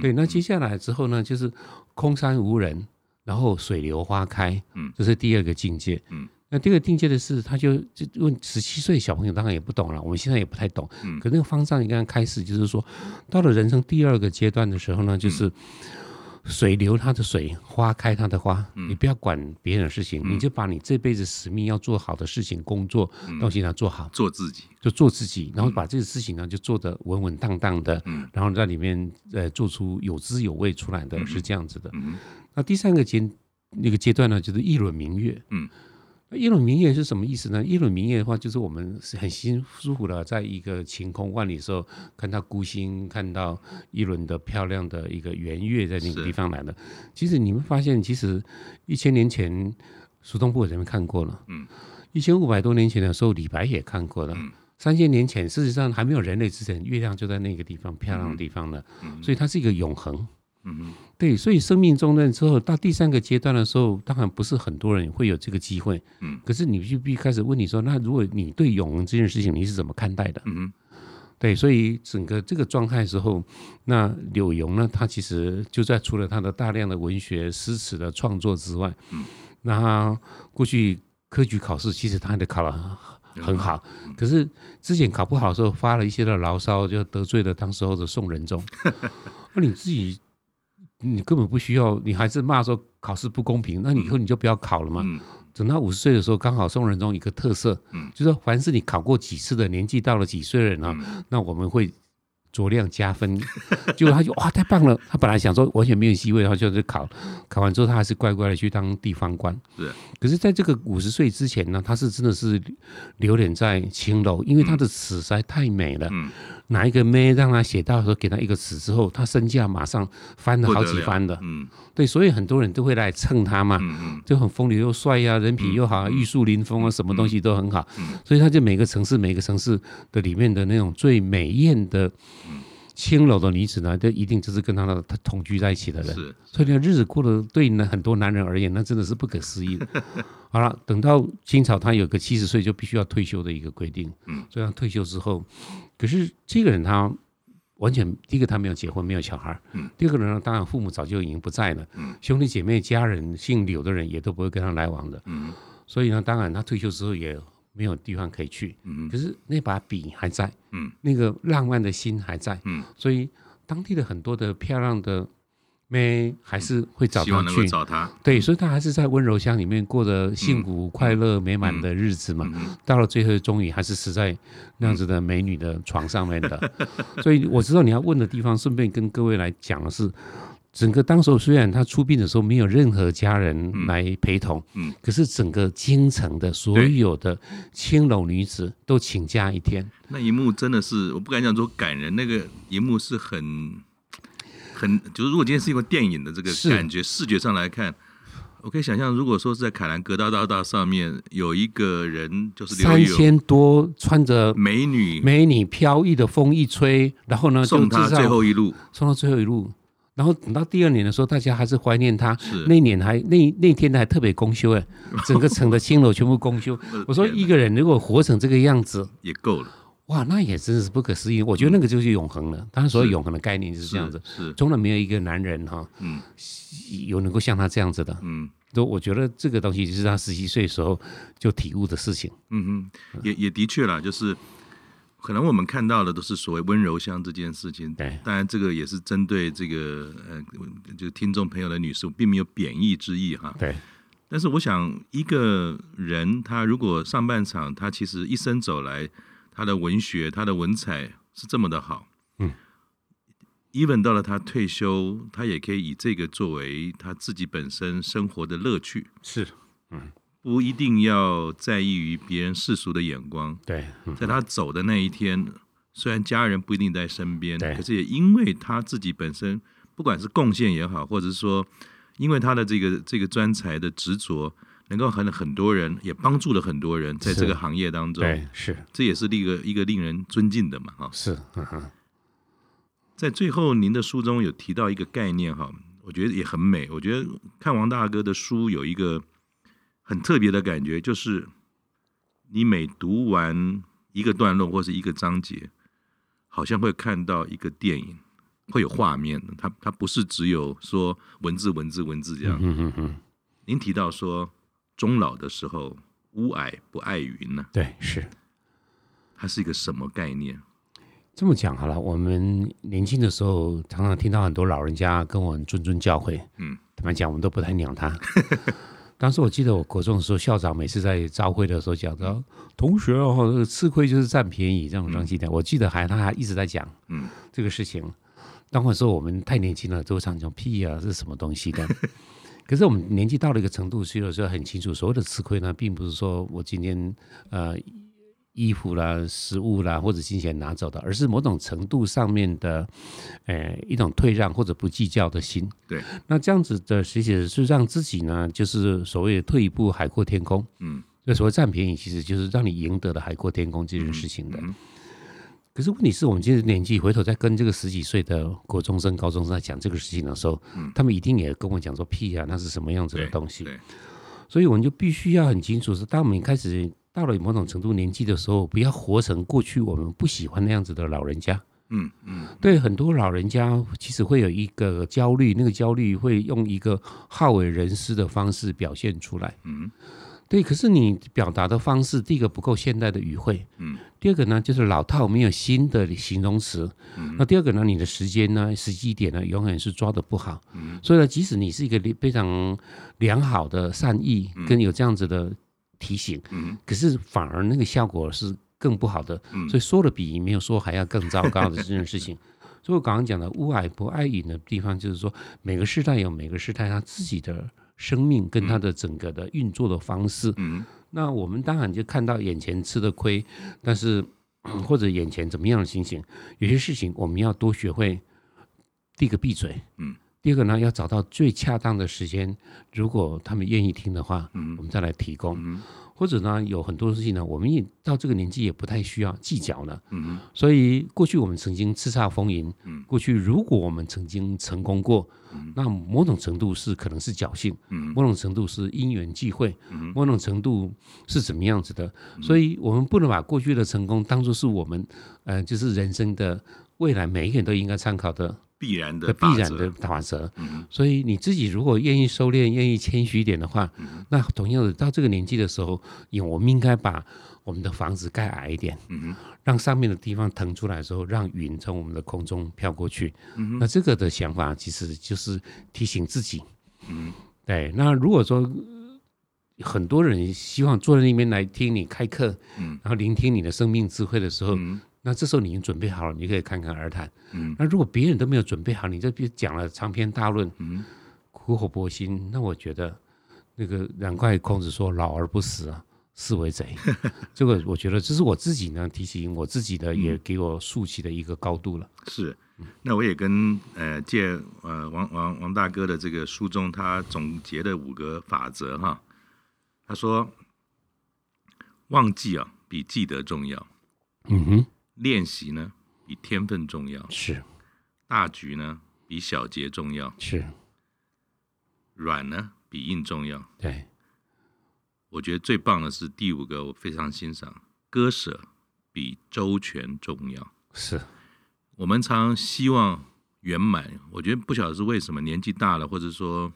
对。那接下来之后呢，就是空山无人，然后水流花开，嗯，这是第二个境界。嗯。那第二个境界的是，他就就问十七岁小朋友，当然也不懂了。我们现在也不太懂。嗯。可那个方丈一刚开始就是说，到了人生第二个阶段的时候呢，就是水流它的水，花开它的花，你不要管别人的事情，你就把你这辈子使命要做好的事情、工作东西呢做好，做自己，就做自己，然后把这个事情呢就做得稳稳当当的，然后在里面呃做出有滋有味出来的，是这样子的。那第三个阶那个阶段呢，就是一轮明月。嗯。一轮明月是什么意思呢？一轮明月的话，就是我们是很心舒服的，在一个晴空万里的时候，看到孤星，看到一轮的漂亮的一个圆月在那个地方来的。其实你们发现，其实一千年前苏东坡有没看过了？嗯，一千五百多年前的时候，李白也看过了。三千年前，事实上还没有人类之前，月亮就在那个地方，漂亮的地方了。所以它是一个永恒。嗯哼，对，所以生命中呢，之后到第三个阶段的时候，当然不是很多人会有这个机会。嗯，可是你就必须开始问你说，那如果你对永恒这件事情你是怎么看待的？嗯哼，对，所以整个这个状态的时候，那柳永呢，他其实就在除了他的大量的文学诗词的创作之外，嗯，那过去科举考试其实他还得考了很好，可是之前考不好的时候发了一些的牢骚，就得罪了当时候的宋仁宗。那你自己。你根本不需要，你还是骂说考试不公平，那以后你就不要考了嘛。嗯、等到五十岁的时候，刚好宋仁宗一个特色，嗯、就是说凡是你考过几次的，年纪到了几岁的人啊，嗯、那我们会。酌量加分，结果他就哇太棒了！他本来想说完全没有机会，然后就是考，考完之后他还是乖乖的去当地方官。是，可是在这个五十岁之前呢，他是真的是流连在青楼，因为他的词实在太美了。嗯，哪一个妹让他写到说给他一个词之后，他身价马上翻了好几番的。嗯，对，所以很多人都会来蹭他嘛。嗯，就很风流又帅呀，人品又好，啊玉树临风啊，什么东西都很好。所以他就每个城市每个城市的里面的那种最美艳的。青楼的女子呢，就一定就是跟他的他同居在一起的人，是所以那日子过得对呢很多男人而言，那真的是不可思议的。好了，等到清朝，他有个七十岁就必须要退休的一个规定，嗯，所以他退休之后，可是这个人他完全第一个他没有结婚，没有小孩，嗯，第二个人呢，当然父母早就已经不在了，嗯，兄弟姐妹家人姓柳的人也都不会跟他来往的，嗯，所以呢，当然他退休之后也。没有地方可以去，嗯，可是那把笔还在，嗯，那个浪漫的心还在，嗯，所以当地的很多的漂亮的妹还是会找他去，找他，对，所以他还是在温柔乡里面过着幸福、快乐、美满的日子嘛。到了最后，终于还是死在那样子的美女的床上面的。所以我知道你要问的地方，顺便跟各位来讲的是。整个当时虽然他出殡的时候没有任何家人来陪同，可是整个京城的所有的青楼女子都请假一天。那一幕真的是我不敢讲说感人，那个一幕是很很，就是如果今天是一个电影的这个感觉，视觉上来看，我可以想象，如果说是在凯兰格大道道上面有一个人，就是三千多穿着美女美女飘逸的风一吹，然后呢送他最后一路，送到最后一路。然后等到第二年的时候，大家还是怀念他。是那年还那那天还特别公休哎，整个城的青楼全部公休。我说一个人如果活成这个样子也够了，哇，那也真是不可思议。我觉得那个就是永恒了。当然，所谓永恒的概念就是这样子。是，从来没有一个男人哈，嗯，有能够像他这样子的。嗯，都我觉得这个东西就是他十七岁的时候就体悟的事情。嗯嗯，也也的确啦，就是。可能我们看到的都是所谓温柔乡这件事情，对，当然这个也是针对这个呃，就听众朋友的女士，并没有贬义之意哈。对。但是我想，一个人他如果上半场他其实一生走来，他的文学、他的文采是这么的好，嗯，even 到了他退休，他也可以以这个作为他自己本身生活的乐趣，是，嗯。不一定要在意于别人世俗的眼光。对，在他走的那一天，虽然家人不一定在身边，可是也因为他自己本身，不管是贡献也好，或者是说，因为他的这个这个专才的执着，能够很很多人也帮助了很多人，在这个行业当中，对，是，这也是一个一个令人尊敬的嘛，哈，是。在最后，您的书中有提到一个概念，哈，我觉得也很美。我觉得看王大哥的书有一个。很特别的感觉，就是你每读完一个段落或是一个章节，好像会看到一个电影，会有画面的。它它不是只有说文字文字文字这样。嗯嗯嗯。您提到说终老的时候，乌矮不爱云呢？对，是。它是一个什么概念？这么讲好了，我们年轻的时候常常听到很多老人家跟我们谆谆教诲，嗯，坦白讲，我们都不太鸟他。当时我记得我国中的时候，校长每次在朝会的时候讲到，同学哦，吃亏就是占便宜这种东西的。我记得还他还一直在讲，嗯，这个事情。当时我们太年轻了，都常讲屁啊，是什么东西的？可是我们年纪到了一个程度，所以有时候很清楚，所谓的吃亏呢，并不是说我今天呃。衣服啦、食物啦，或者金钱拿走的，而是某种程度上面的，呃，一种退让或者不计较的心。对，那这样子的实际是让自己呢，就是所谓的退一步海阔天空。嗯，那所谓占便宜，其实就是让你赢得了海阔天空这件事情的。嗯嗯、可是问题是我们今天年纪回头再跟这个十几岁的国中生、高中生在讲这个事情的时候，嗯、他们一定也跟我讲说：“屁啊，那是什么样子的东西？”所以我们就必须要很清楚，是当我们开始。到了某种程度年纪的时候，不要活成过去我们不喜欢那样子的老人家。嗯嗯，对，很多老人家其实会有一个焦虑，那个焦虑会用一个好为人师的方式表现出来。嗯，对。可是你表达的方式，第一个不够现代的语汇。嗯。第二个呢，就是老套，没有新的形容词。嗯。那第二个呢，你的时间呢，时机点呢，永远是抓的不好。嗯。所以呢，即使你是一个非常良好的善意，跟有这样子的。提醒，可是反而那个效果是更不好的，所以说的比没有说还要更糟糕的这件事情。所以我刚刚讲的吾爱不爱语的地方，就是说每个时代有每个时代他自己的生命跟他的整个的运作的方式。那我们当然就看到眼前吃的亏，但是 或者眼前怎么样的情形，有些事情我们要多学会第一个闭嘴。嗯第二个呢，要找到最恰当的时间，如果他们愿意听的话，嗯，我们再来提供。嗯，或者呢，有很多事情呢，我们也到这个年纪也不太需要计较了。嗯，所以过去我们曾经叱咤风云，嗯，过去如果我们曾经成功过，嗯，那某种程度是可能是侥幸，嗯，某种程度是因缘际会，嗯，某种程度是怎么样子的，所以我们不能把过去的成功当作是我们，呃，就是人生的未来每一个人都应该参考的。必然的必然的法则，所以你自己如果愿意收敛、愿意谦虚一点的话，那同样的到这个年纪的时候，我们应该把我们的房子盖矮一点，让上面的地方腾出来的时候，让云从我们的空中飘过去。那这个的想法其实就是提醒自己。嗯对。那如果说很多人希望坐在那边来听你开课，嗯然后聆听你的生命智慧的时候。那这时候你已经准备好了，你可以侃侃而谈。嗯，那如果别人都没有准备好，你这边讲了长篇大论，嗯，苦口婆心，那我觉得那个难怪孔子说“老而不死啊，是为贼”。这个我觉得这是我自己呢提醒我自己的，也给我竖起的一个高度了。是，那我也跟呃借呃王王王大哥的这个书中他总结的五个法则哈，他说忘记啊比记得重要。嗯哼。练习呢，比天分重要；是大局呢，比小节重要；是软呢，比硬重要。对，我觉得最棒的是第五个，我非常欣赏，割舍比周全重要。是我们常希望圆满，我觉得不晓得是为什么，年纪大了，或者说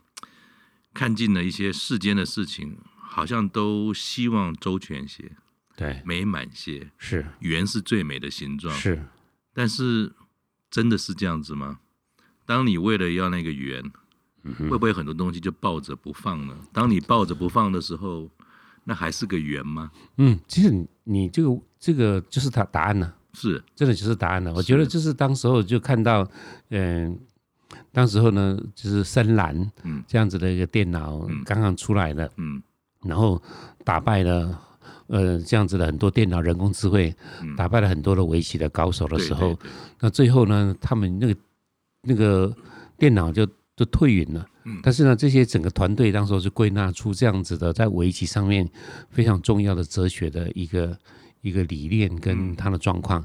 看尽了一些世间的事情，好像都希望周全些。对，美满些是圆是最美的形状是，但是真的是这样子吗？当你为了要那个圆，嗯、会不会很多东西就抱着不放呢？当你抱着不放的时候，那还是个圆吗？嗯，其实你你这个这个就是他答案呢，是。真的就是答案了。我觉得就是当时候就看到，嗯、呃，当时候呢就是深蓝，嗯，这样子的一个电脑刚刚出来的，嗯，嗯然后打败了。呃，这样子的很多电脑人工智慧打败了很多的围棋的高手的时候，那最后呢，他们那个那个电脑就就退隐了。但是呢，这些整个团队当时是归纳出这样子的，在围棋上面非常重要的哲学的一个一个理念跟他的状况。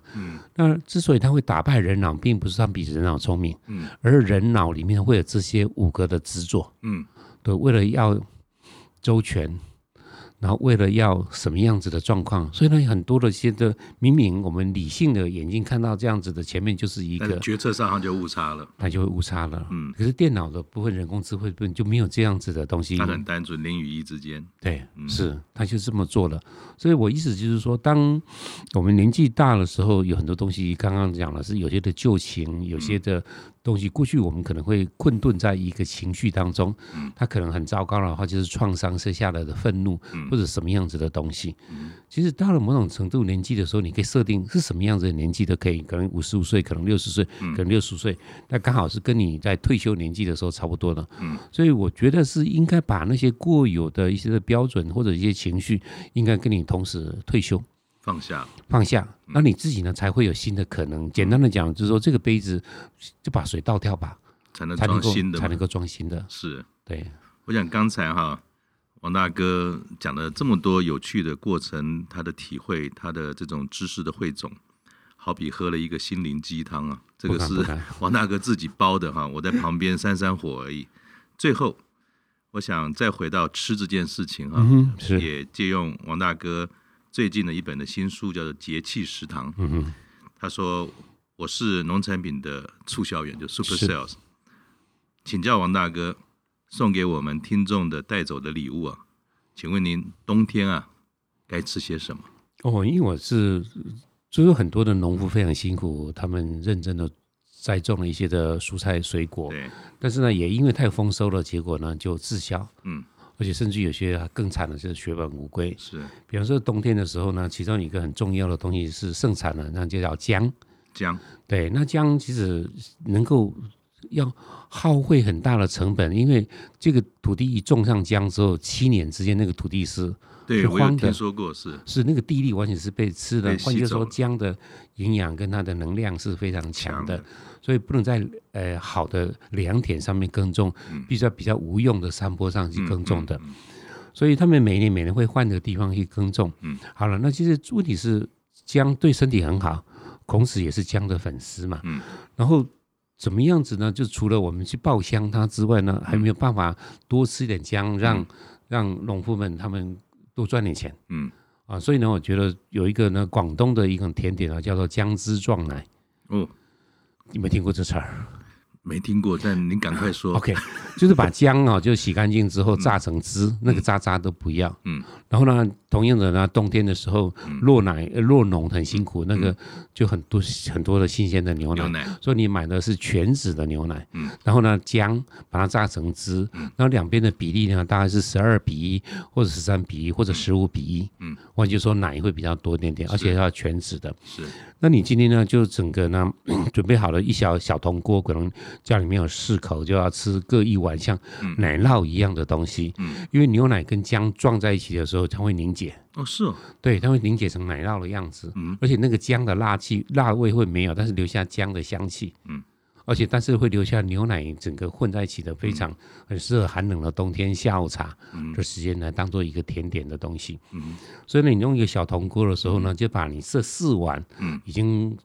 那之所以他会打败人脑，并不是他比人脑聪明，而人脑里面会有这些五个的执着。嗯，对，为了要周全。然后为了要什么样子的状况，所以呢，很多的些的明明我们理性的眼睛看到这样子的，前面就是一个决策上它就误差了，它就会误差了。嗯，可是电脑的部分，人工智慧部分就没有这样子的东西，它很单纯，零与一之间。对，嗯、是，它就这么做了。所以我意思就是说，当我们年纪大的时候，有很多东西，刚刚讲了是有些的旧情，有些的。东西过去我们可能会困顿在一个情绪当中，它可能很糟糕的话，就是创伤生下来的愤怒或者什么样子的东西。其实到了某种程度年纪的时候，你可以设定是什么样子的年纪都可以，可能五十五岁，可能六十岁，可能六十岁，那刚好是跟你在退休年纪的时候差不多的。所以我觉得是应该把那些过有的一些的标准或者一些情绪，应该跟你同时退休。放下，放下，那你自己呢才会有新的可能。简单的讲，就是说这个杯子就把水倒掉吧，才能装新的，才能够装新的。是，对。我想刚才哈，王大哥讲了这么多有趣的过程，他的体会，他的这种知识的汇总，好比喝了一个心灵鸡汤啊。这个是 王大哥自己包的哈，我在旁边扇扇火而已。最后，我想再回到吃这件事情哈，也借用王大哥。最近的一本的新书叫做《节气食堂》。嗯哼，他说我是农产品的促销员，就 Super Sales。请教王大哥，送给我们听众的带走的礼物啊，请问您冬天啊该吃些什么？哦，因为我是就是很多的农夫非常辛苦，他们认真的栽种了一些的蔬菜水果，对，但是呢，也因为太丰收了，结果呢就滞销。嗯。而且甚至有些更惨的就是血本无归。是，比方说冬天的时候呢，其中一个很重要的东西是盛产的，那就叫姜。姜，对，那姜其实能够要耗费很大的成本，因为这个土地一种上姜之后，七年之间那个土地是荒的，我有听说过是，是那个地力完全是被吃的。换句话说，姜的营养跟它的能量是非常强的。所以不能在呃好的良田上面耕种，必须要比较无用的山坡上去耕种的。所以他们每年每年会换个地方去耕种。嗯好了，那其实问题是姜对身体很好，孔子也是姜的粉丝嘛。嗯然后怎么样子呢？就除了我们去爆香它之外呢，还没有办法多吃一点姜，让让农夫们他们多赚点钱。嗯啊，所以呢，我觉得有一个呢广东的一个甜点啊，叫做姜汁撞奶。嗯。你没听过这词儿？没听过，但您赶快说。OK，就是把姜啊，就洗干净之后榨成汁，嗯、那个渣渣都不要。嗯，然后呢，同样的呢，冬天的时候，落奶落农很辛苦，那个就很多很多的新鲜的牛奶。牛奶。所以你买的是全脂的牛奶。嗯。然后呢，姜把它榨成汁，然后两边的比例呢，大概是十二比一，或者十三比一，或者十五比一。嗯。我就说，奶会比较多一点点，而且要全脂的。是。那你今天呢，就整个呢 准备好了一小小铜锅，可能家里面有四口，就要吃各一碗像奶酪一样的东西。嗯，因为牛奶跟姜撞在一起的时候，它会凝结。哦，是哦，对，它会凝结成奶酪的样子。嗯，而且那个姜的辣气、辣味会没有，但是留下姜的香气。嗯。而且，但是会留下牛奶整个混在一起的，非常很适合寒冷的冬天下午茶的时间来当做一个甜点的东西。嗯，所以呢，你用一个小铜锅的时候呢，就把你这四碗，嗯，已经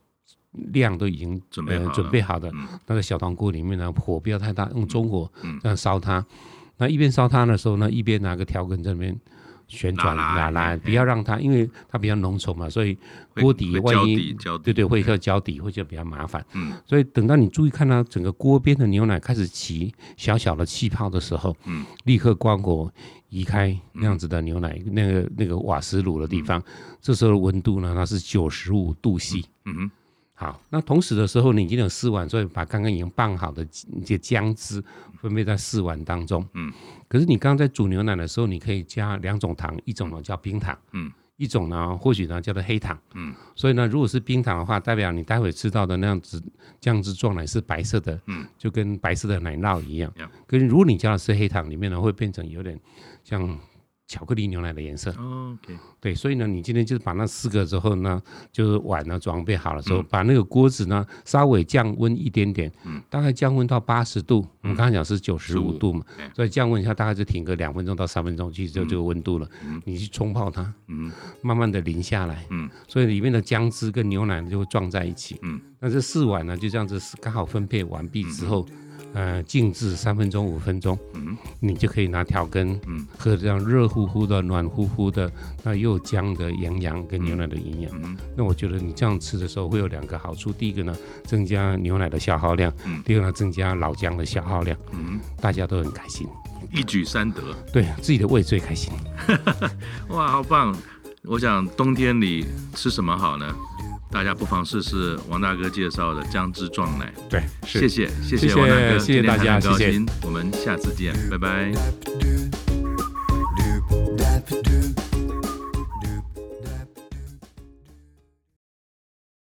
量都已经准备准备好的那个小铜锅里面呢，火不要太大，用中火这样烧它。那一边烧它的时候呢，一边拿个调羹在那边。旋转拿来，不要让它，因为它比较浓稠嘛，所以锅底万一对对会要胶底，会就比较麻烦。嗯，所以等到你注意看到整个锅边的牛奶开始起小小的气泡的时候，嗯，立刻关火移开那样子的牛奶那个那个瓦斯炉的地方，这时候的温度呢，它是九十五度 C。嗯哼。好，那同时的时候，你已经有四碗，所以把刚刚已经拌好的这些姜汁分配在四碗当中。嗯，可是你刚刚在煮牛奶的时候，你可以加两种糖，一种呢叫冰糖，嗯，一种呢或许呢叫做黑糖，嗯。所以呢，如果是冰糖的话，代表你待会吃到的那样子酱汁状奶是白色的，嗯，就跟白色的奶酪一样。可是如果你加的是黑糖，里面呢会变成有点像。巧克力牛奶的颜色。OK，对，所以呢，你今天就是把那四个之后呢，就是碗呢装备好了之后，把那个锅子呢稍微降温一点点，嗯，大概降温到八十度。我们刚才讲是九十五度嘛，所以降温一下大概就停个两分钟到三分钟，其实就这个温度了。你去冲泡它，嗯，慢慢的淋下来，嗯，所以里面的姜汁跟牛奶就会撞在一起，嗯，那这四碗呢就这样子刚好分配完毕之后。呃静置三分钟五分钟，嗯，你就可以拿调羹，嗯，喝这样热乎乎的、暖乎乎的，那又姜的营养跟牛奶的营养，嗯，那我觉得你这样吃的时候会有两个好处，第一个呢，增加牛奶的消耗量，嗯，第二个呢，增加老姜的消耗量，嗯，大家都很开心，一举三得，对，自己的胃最开心，哇，好棒！我想冬天里吃什么好呢？大家不妨试试王大哥介绍的姜汁撞奶。对谢谢谢谢王大哥今天还很高兴我们下次见拜拜。